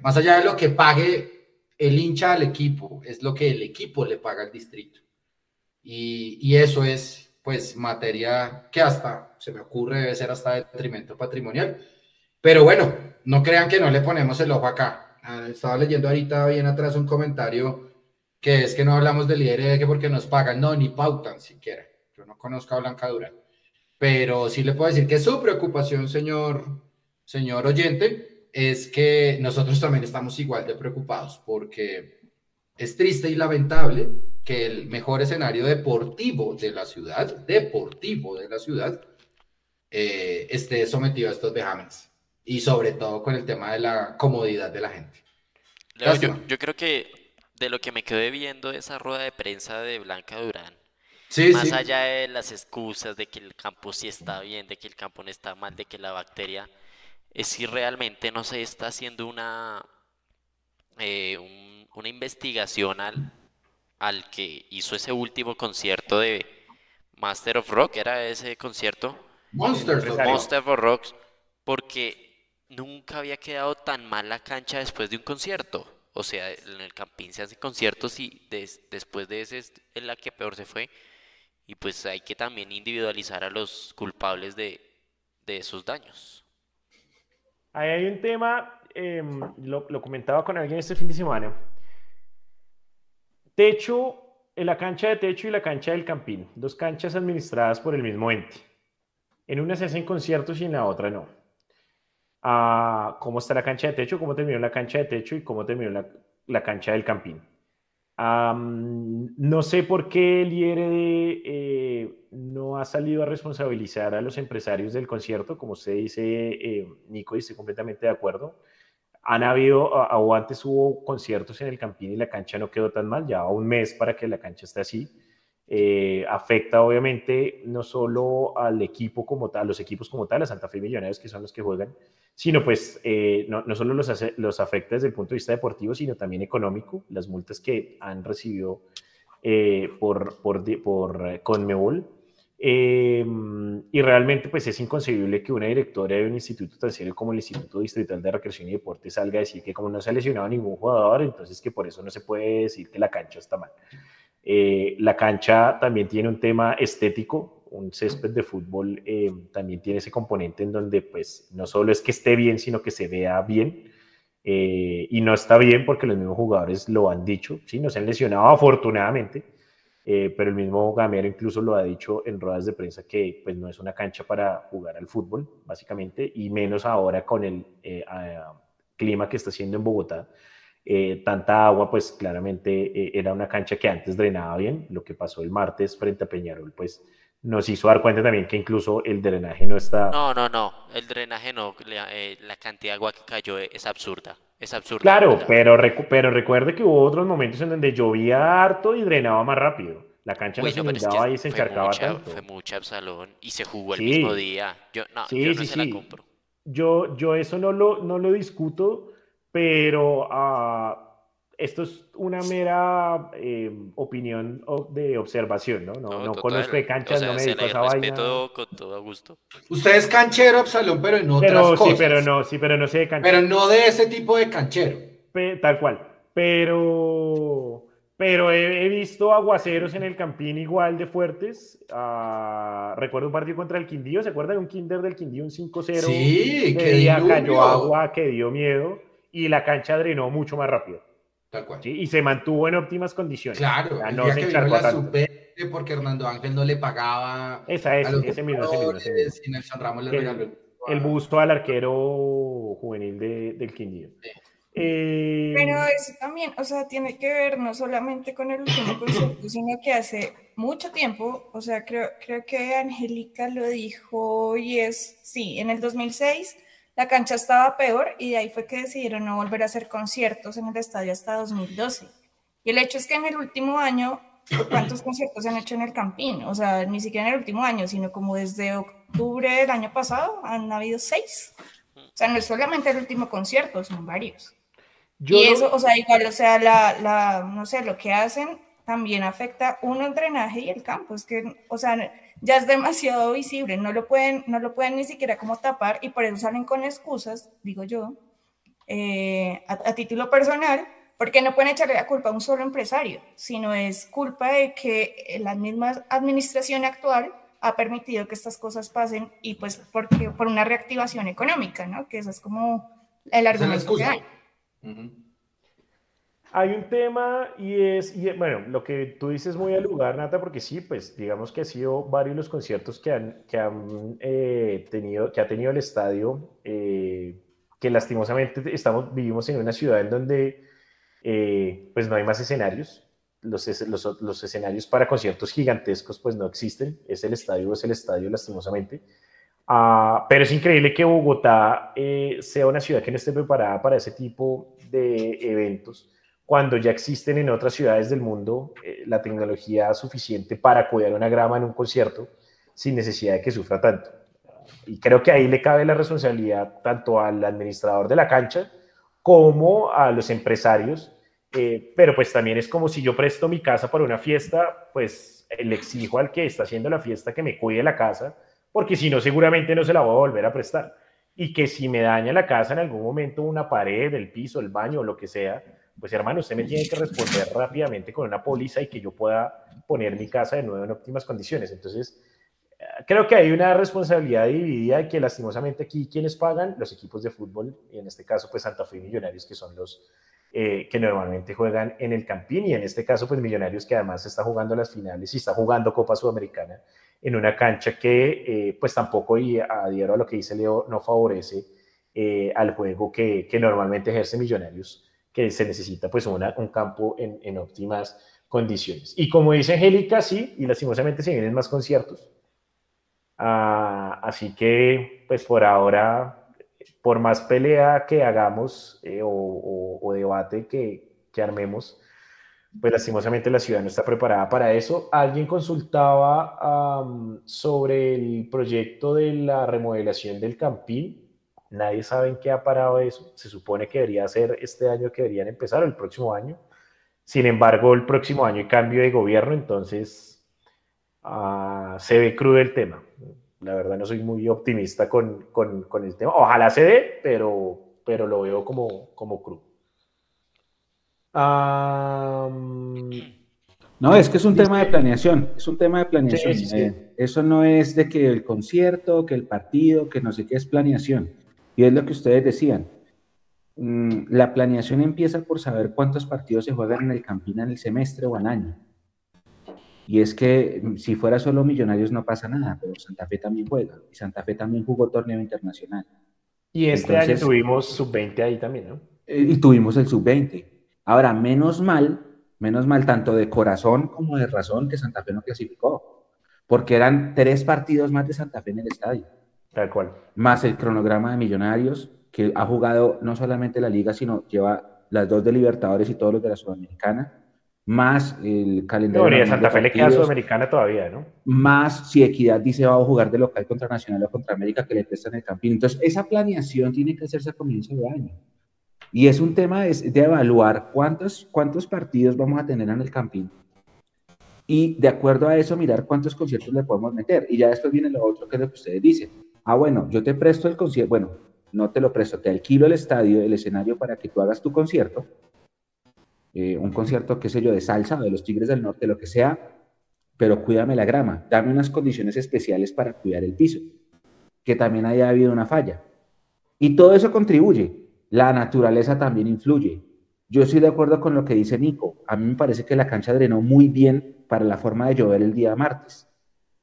Más allá de lo que pague el hincha al equipo, es lo que el equipo le paga al distrito. Y, y eso es pues materia que hasta se me ocurre debe ser hasta detrimento patrimonial. Pero bueno, no crean que no le ponemos el ojo acá. Ah, estaba leyendo ahorita bien atrás un comentario que es que no hablamos del IRD que porque nos pagan, no, ni pautan siquiera. Yo no conozco a Blanca Durán. Pero sí le puedo decir que su preocupación, señor, señor oyente, es que nosotros también estamos igual de preocupados porque es triste y lamentable que el mejor escenario deportivo de la ciudad, deportivo de la ciudad, eh, esté sometido a estos vejámenes. Y sobre todo con el tema de la comodidad de la gente. yo, creo que de lo que me quedé viendo esa rueda de prensa de Blanca Durán, más allá de las excusas de que el campo sí está bien, de que el campo no está mal, de que la bacteria, es si realmente no se está haciendo una, eh, una investigación al, al que hizo ese último concierto de Master of Rock, era ese concierto. Monster of Rock, porque nunca había quedado tan mal la cancha después de un concierto. O sea, en el Campín se hacen conciertos y después de ese es la que peor se fue. Y pues hay que también individualizar a los culpables de, esos daños. Ahí hay un tema, em, lo, comentaba con alguien este fin de semana Techo, la cancha de techo y la cancha del Campín, dos canchas administradas por el mismo ente. En una se hacen conciertos y en la otra no. Ah, ¿Cómo está la cancha de techo? ¿Cómo terminó la cancha de techo y cómo terminó la, cancha del Campín? No sé por qué el IRD eh, no ha salido a responsabilizar a los empresarios del concierto, como usted dice, eh, Nico, y estoy completamente de acuerdo han habido, o antes hubo conciertos en el Campín y la cancha no quedó tan mal, ya un mes para que la cancha esté así. Eh, afecta obviamente no solo al equipo como tal, a los equipos como tal, a Santa Fe Millonarios, que son los que juegan, sino pues eh, no, no, solo los, los afecta desde el punto de vista deportivo, sino también económico, las multas que han recibido eh, por, por, por Conmebol Em, y realmente pues es inconcebible que una directora de un instituto tan serio como el Instituto Distrital de Recreación y Deporte salga a decir que como no se ha lesionado ningún jugador, entonces que por eso no se puede decir que la cancha está mal. Eh, la cancha también tiene un tema estético, un césped de fútbol eh, también tiene ese componente en donde pues no solo es que esté bien, sino que se vea bien. Eh, y no está bien porque los mismos jugadores lo han dicho, ¿sí? no se han lesionado afortunadamente, eh, pero el mismo Gamero incluso lo ha dicho en ruedas de prensa que pues no es una cancha para jugar al fútbol, básicamente, y menos ahora con el eh, clima que está haciendo en Bogotá. Eh, tanta agua, pues claramente era una cancha que antes drenaba bien. Lo que pasó el martes frente a Peñarol, pues nos hizo dar cuenta también que incluso el drenaje no está... No, no, no, el drenaje no, la, la cantidad de agua que cayó es absurda. Es absurdo. Claro, pero, pero recuerde que hubo otros momentos en donde llovía harto y drenaba más rápido. La cancha no se inundaba y se encharcaba tanto. Fue mucha Absalón y se jugó el mismo día. Yo no, yo no se la compro. Yo, yo eso no lo, no lo discuto, pero uh, esto es una mera eh, opinión de observación, ¿no? No, no, conozco de canchas, no me dedico a esa vaina. con todo gusto. Usted es canchero, Absalón, pero en otras pero, cosas. Sí, pero no, sí, pero no sé de canchero. Pero no de ese tipo de canchero. tal cual. Pero, pero he, visto aguaceros en el Campín igual de fuertes. Uh, recuerdo un partido contra el Quindío, ¿se acuerda de un Kinder del Quindío, un 5-0? Sí, que día cayó agua, que dio miedo y la cancha drenó mucho más rápido. Y se mantuvo en óptimas condiciones. Claro, el, día que vino la super, porque Hernando Ángel no le pagaba Esa es, a los ese mismo, ese mismo, ese mismo. jugadores y Nelson Ramos le El- regaló el, El busto al arquero juvenil de- del Quindío. Eh, Pero eso también, o sea, tiene que ver no solamente con el último concierto, sino que hace mucho tiempo, o sea, creo, creo que Angélica lo dijo y es, sí, en el 2006 la cancha estaba peor y de ahí fue que decidieron no volver a hacer conciertos en el estadio hasta 2012. Y el hecho es que en el último año, ¿cuántos conciertos se han hecho en el Campín? O sea, ni siquiera en el último año, sino como desde octubre del año pasado han habido seis. O sea, no es solamente el último concierto, son varios. yo y eso, o sea, igual, o sea, la, la, no sé, lo que hacen también afecta uno el drenaje y el campo. Es que, o sea, ya es demasiado visible, no lo pueden, no lo pueden ni siquiera como tapar y por eso salen con excusas, digo yo, eh, a, a título personal, porque no pueden echarle la culpa a un solo empresario, sino es culpa de que la misma administración actual ha permitido que estas cosas pasen y pues porque por una reactivación económica, ¿no? Que eso es como el argumento que hay. Ujú. Hay un tema y es, y, bueno, lo que tú dices muy al lugar, Nata, porque sí, pues digamos que ha sido varios los conciertos que han, que han eh, tenido, que ha tenido el estadio, eh, que lastimosamente estamos, vivimos en una ciudad en donde eh, pues no hay más escenarios. Los, los, los escenarios para conciertos gigantescos pues no existen. Es el estadio, es el estadio lastimosamente. Ah, pero es increíble que Bogotá eh, sea una ciudad que no esté preparada para ese tipo de eventos cuando ya existen en otras ciudades del mundo eh, la tecnología suficiente para cuidar una grama en un concierto sin necesidad de que sufra tanto. Y creo que ahí le cabe la responsabilidad tanto al administrador de la cancha como a los empresarios. eh, pero pues también es como si yo presto mi casa para una fiesta, pues le exijo al que está haciendo la fiesta que me cuide la casa, porque si no seguramente no se la voy a volver a prestar. Y que si me daña la casa en algún momento una pared, el piso, el baño lo que sea, pues hermano, usted me tiene que responder rápidamente con una póliza y que yo pueda poner mi casa de nuevo en óptimas condiciones. Entonces, eh, creo que hay una responsabilidad dividida y que lastimosamente aquí quienes pagan, los equipos de fútbol, y en este caso pues Santa Fe y Millonarios, que son los eh, que normalmente juegan en el Campín, y en este caso pues Millonarios que además está jugando las finales y está jugando Copa Sudamericana en una cancha que eh, pues tampoco, y adhiero a lo que dice Leo, no favorece eh, al juego que, que normalmente ejerce Millonarios que se necesita pues una, un campo en, en, óptimas condiciones. Y como dice Angélica, sí, y lastimosamente se vienen más conciertos. Ah, así que pues por ahora, por más pelea que hagamos eh, o, o, o, debate que, que armemos, pues lastimosamente la ciudad no está preparada para eso. Alguien consultaba um, sobre el proyecto de la remodelación del Campín Nadie sabe en qué ha parado eso. Se supone que debería ser este año que deberían empezar o el próximo año. Sin embargo, el próximo año hay cambio de gobierno, entonces uh, se ve crudo el tema. La verdad no soy muy optimista con, con, con el tema. Ojalá se dé, pero, pero lo veo como, como crudo. Um, no, es que es un tema de planeación, es un tema de planeación. Sí, sí, sí. Eh, eso no es de que el concierto, que el partido, que no sé qué, es planeación. Y es lo que ustedes decían. Mm, La planeación empieza por saber cuántos partidos se juegan en el Campín en el semestre o al año. Y es que mm, si fuera solo Millonarios no pasa nada, pero Santa Fe también juega. Y Santa Fe también jugó torneo internacional. Y este Entonces, año tuvimos sub-20 ahí también, ¿no? Eh, Y tuvimos el sub-20. Ahora, menos mal, menos mal tanto de corazón como de razón que Santa Fe no clasificó. Porque eran tres partidos más de Santa Fe en el estadio. Tal cual. Más el cronograma de Millonarios, que ha jugado no solamente la liga, sino lleva las dos de Libertadores y todos los de la Sudamericana, más el calendario. No, a Santa Fe le queda Sudamericana todavía, ¿no? Más si Equidad dice va a jugar de local contra Nacional o contra América que le prestan el Campín. Entonces, esa planeación tiene que hacerse a comienzo de año. Y es un tema de, de evaluar cuántos, cuántos partidos vamos a tener en el Campín y de acuerdo a eso mirar cuántos conciertos le podemos meter. Y ya después viene lo otro que es lo que ustedes dicen. Ah, bueno, yo te presto el concierto, bueno, no te lo presto, te alquilo el estadio, el escenario para que tú hagas tu concierto, eh, un concierto, qué sé yo, de salsa o de los Tigres del Norte, lo que sea, pero cuídame la grama, dame unas condiciones especiales para cuidar el piso, que también haya habido una falla. Y todo eso contribuye, la naturaleza también influye. Yo estoy de acuerdo con lo que dice Nico. A mí me parece que la cancha drenó muy bien para la forma de llover el día martes,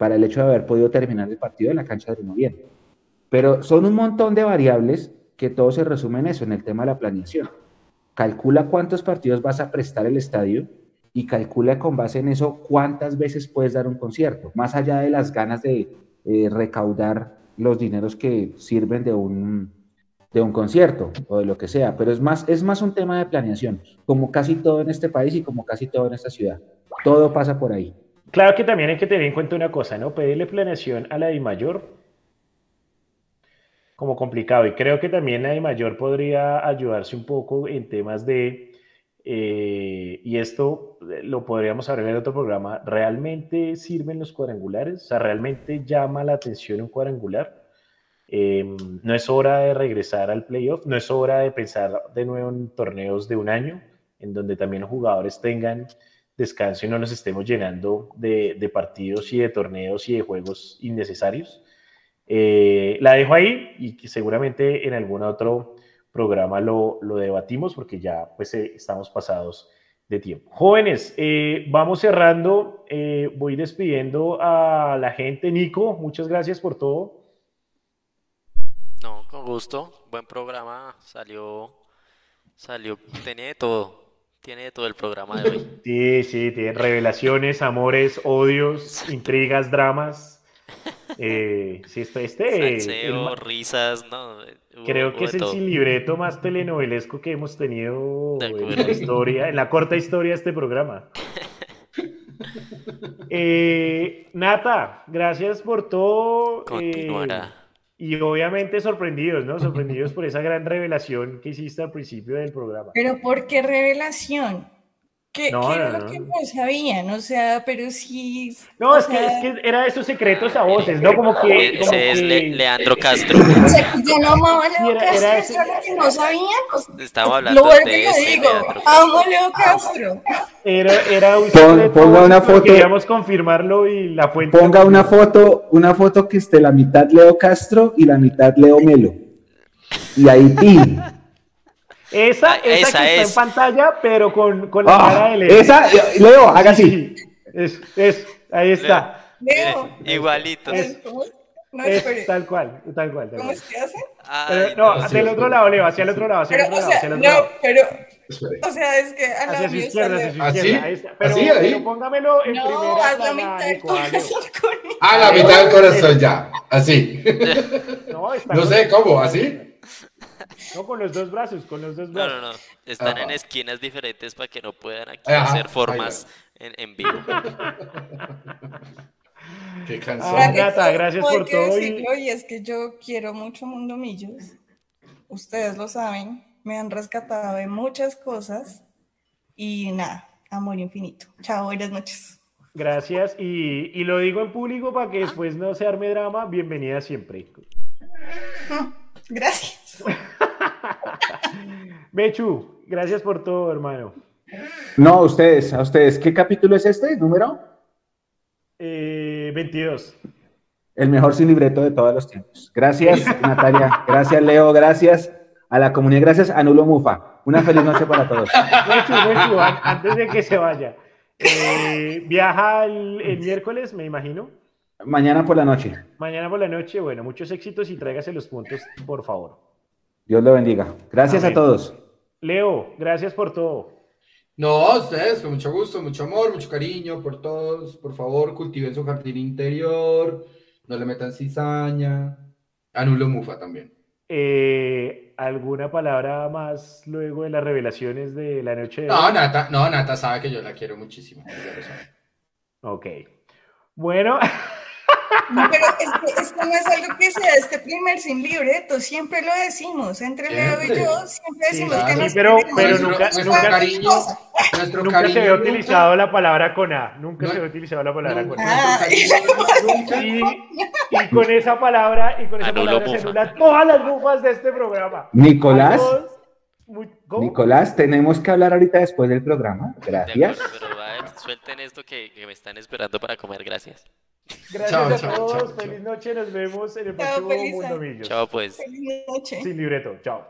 para el hecho de haber podido terminar el partido, la cancha drenó bien. Pero son un montón de variables que todo se resume en eso, en el tema de la planeación. Calcula cuántos partidos vas a prestar el estadio y calcula con base en eso cuántas veces puedes dar un concierto, más allá de las ganas de eh, recaudar los dineros que sirven de un, de un concierto o de lo que sea, pero es más, es más un tema de planeación, como casi todo en este país y como casi todo en esta ciudad. Todo pasa por ahí. Claro que también hay que tener en cuenta una cosa, ¿no? Pedirle planeación a la de mayor como complicado y creo que también la de mayor podría ayudarse un poco en temas de, eh, y esto lo podríamos hablar en otro programa, ¿realmente sirven los cuadrangulares? O sea, ¿realmente llama la atención un cuadrangular? Em, no es hora de regresar al playoff, no es hora de pensar de nuevo en torneos de un año, en donde también los jugadores tengan descanso y no nos estemos llenando de, partidos y de torneos y de juegos innecesarios. Eh, la dejo ahí y seguramente en algún otro programa lo, debatimos porque ya pues eh, estamos pasados de tiempo. Jóvenes, eh, vamos cerrando, voy despidiendo a la gente. Nico, muchas gracias por todo. No, con gusto. Buen programa. Salió, salió, tenía de todo. Tiene de todo el programa de hoy. Sí, sí, tiene revelaciones, amores, odios, intrigas, dramas. Eh, sí, este, este risas, no. Creo que es el libreto más telenovelesco que hemos tenido en la historia, en la corta historia de este programa. Eh, Nata, gracias por todo. Continuará. Y obviamente sorprendidos, ¿no? Sorprendidos por esa gran revelación que hiciste al principio del programa. Pero ¿por qué revelación? ¿Qué, era lo que no sabían? O sea, pero sí. No, es, que, es, que, era de esos secretos a voces, ¿no? Como que. Ese es Leandro Castro. yo no amaba a Leo Castro, era lo que no sabían. Pues, Estaba hablando lo de ese, digo, amo a Leo Castro. Era, era un ponga una foto. Queríamos confirmarlo y la fuente. Ponga una foto, una foto que esté la mitad Leo Castro y la mitad Leo Melo. Y ahí, ¡pim! Esa, esa, que está en pantalla, pero con, con la ah, cara de Leo. Esa, Leo, haga así. Es, es, ahí está. Leo. Igualito. Es, no, es, tal cual, tal cual. Tal ¿Cómo es que hace? Pero, no, hacia el otro lado, Leo, hacia el otro lado, hacia el otro lado. Hacia el otro no, lado. pero, o sea, es que a la hacia su izquierda, hacia izquierda. Ahí está. Pero, ¿Así, ahí? pero póngamelo en no, primera haz la plana, mitad del corazón con Ah, la mitad del corazón ya. Así. No, está No sé cómo, así. No, con los dos brazos, con los dos brazos. No, no, no. Están en esquinas diferentes para que no puedan aquí hacer formas en, en, vivo. Qué cansado. Ah, Nata, gracias por todo. Decirlo, y... es que yo quiero mucho Mundo Millos. Ustedes lo saben. Me han rescatado de muchas cosas. Y nada, amor infinito. Chao, buenas noches. Gracias. Y, y lo digo en público para que después no se arme drama. Bienvenida siempre. Gracias. Mechu, gracias por todo, hermano. No, a ustedes, a ustedes. ¿Qué capítulo es este? ¿Número? Eh, 22. El mejor sin libreto de todos los tiempos. Gracias, Natalia. Gracias, Leo. Gracias a la comunidad. Gracias a Nulo Mufa. Una feliz noche para todos. Mechu, Mechu, antes de que se vaya. Eh, viaja el, el miércoles, me imagino. Mañana por la noche. Mañana por la noche, bueno, muchos éxitos y tráigase los puntos, por favor. Dios lo bendiga. Gracias a todos. Leo, gracias por todo. No, a ustedes, con mucho gusto, mucho amor, mucho cariño por todos. Por favor, cultiven su jardín interior, no le metan cizaña. Anulo mufa también. Eh, ¿Alguna palabra más luego de las revelaciones de la noche? De no, Nata, no, Nata sabe que yo la quiero muchísimo. Ok. Bueno. No, pero esto no es algo que sea este primer sin libreto, siempre lo decimos, entre Leo y yo, siempre decimos que sí, nos pero, pero nuestro, nunca, nuestro nunca, cariño, nuestro nunca cariño se había nunca- utilizado la palabra con A, nunca No, se había utilizado la palabra con A. Ah, Y, y con esa palabra, y con esa Anulo palabra se anulan todas las bufas de este programa. Nicolás. Nicolás, tenemos que hablar ahorita después del programa. De Gracias. acuerdo, pero a ver, suelten esto que, que me están esperando para comer. Gracias. Gracias a todos. Feliz noche. Nos vemos en el próximo Mundo Millos. Chao, pues. Feliz noche. Sin libreto. Chao.